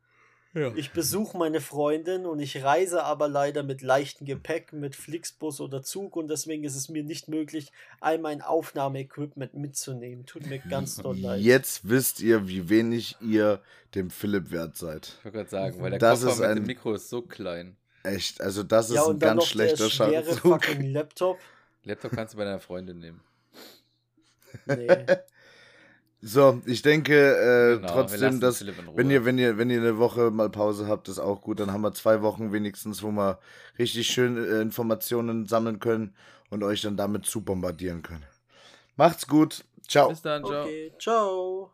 Ja. Ich besuche meine Freundin und ich reise aber leider mit leichtem Gepäck, mit Flixbus oder Zug und deswegen ist es mir nicht möglich, all mein Aufnahmeequipment mitzunehmen. Tut mir ganz doll leid. Jetzt wisst ihr, wie wenig ihr dem Philipp wert seid. Ich wollte gerade sagen, weil der das Koffer mit ein, dem Mikro ist so klein. Echt, also das ist ja, ein ganz schlechter Schachzug. Laptop. Laptop kannst du bei deiner Freundin nehmen. Nee. So, ich denke äh, genau, trotzdem, dass wenn ihr, wenn ihr, wenn ihr eine Woche mal Pause habt, ist auch gut. Dann haben wir zwei Wochen wenigstens, wo wir richtig schön äh, Informationen sammeln können und euch dann damit zu bombardieren können. Macht's gut. Ciao. Bis dann, ciao. Okay, ciao.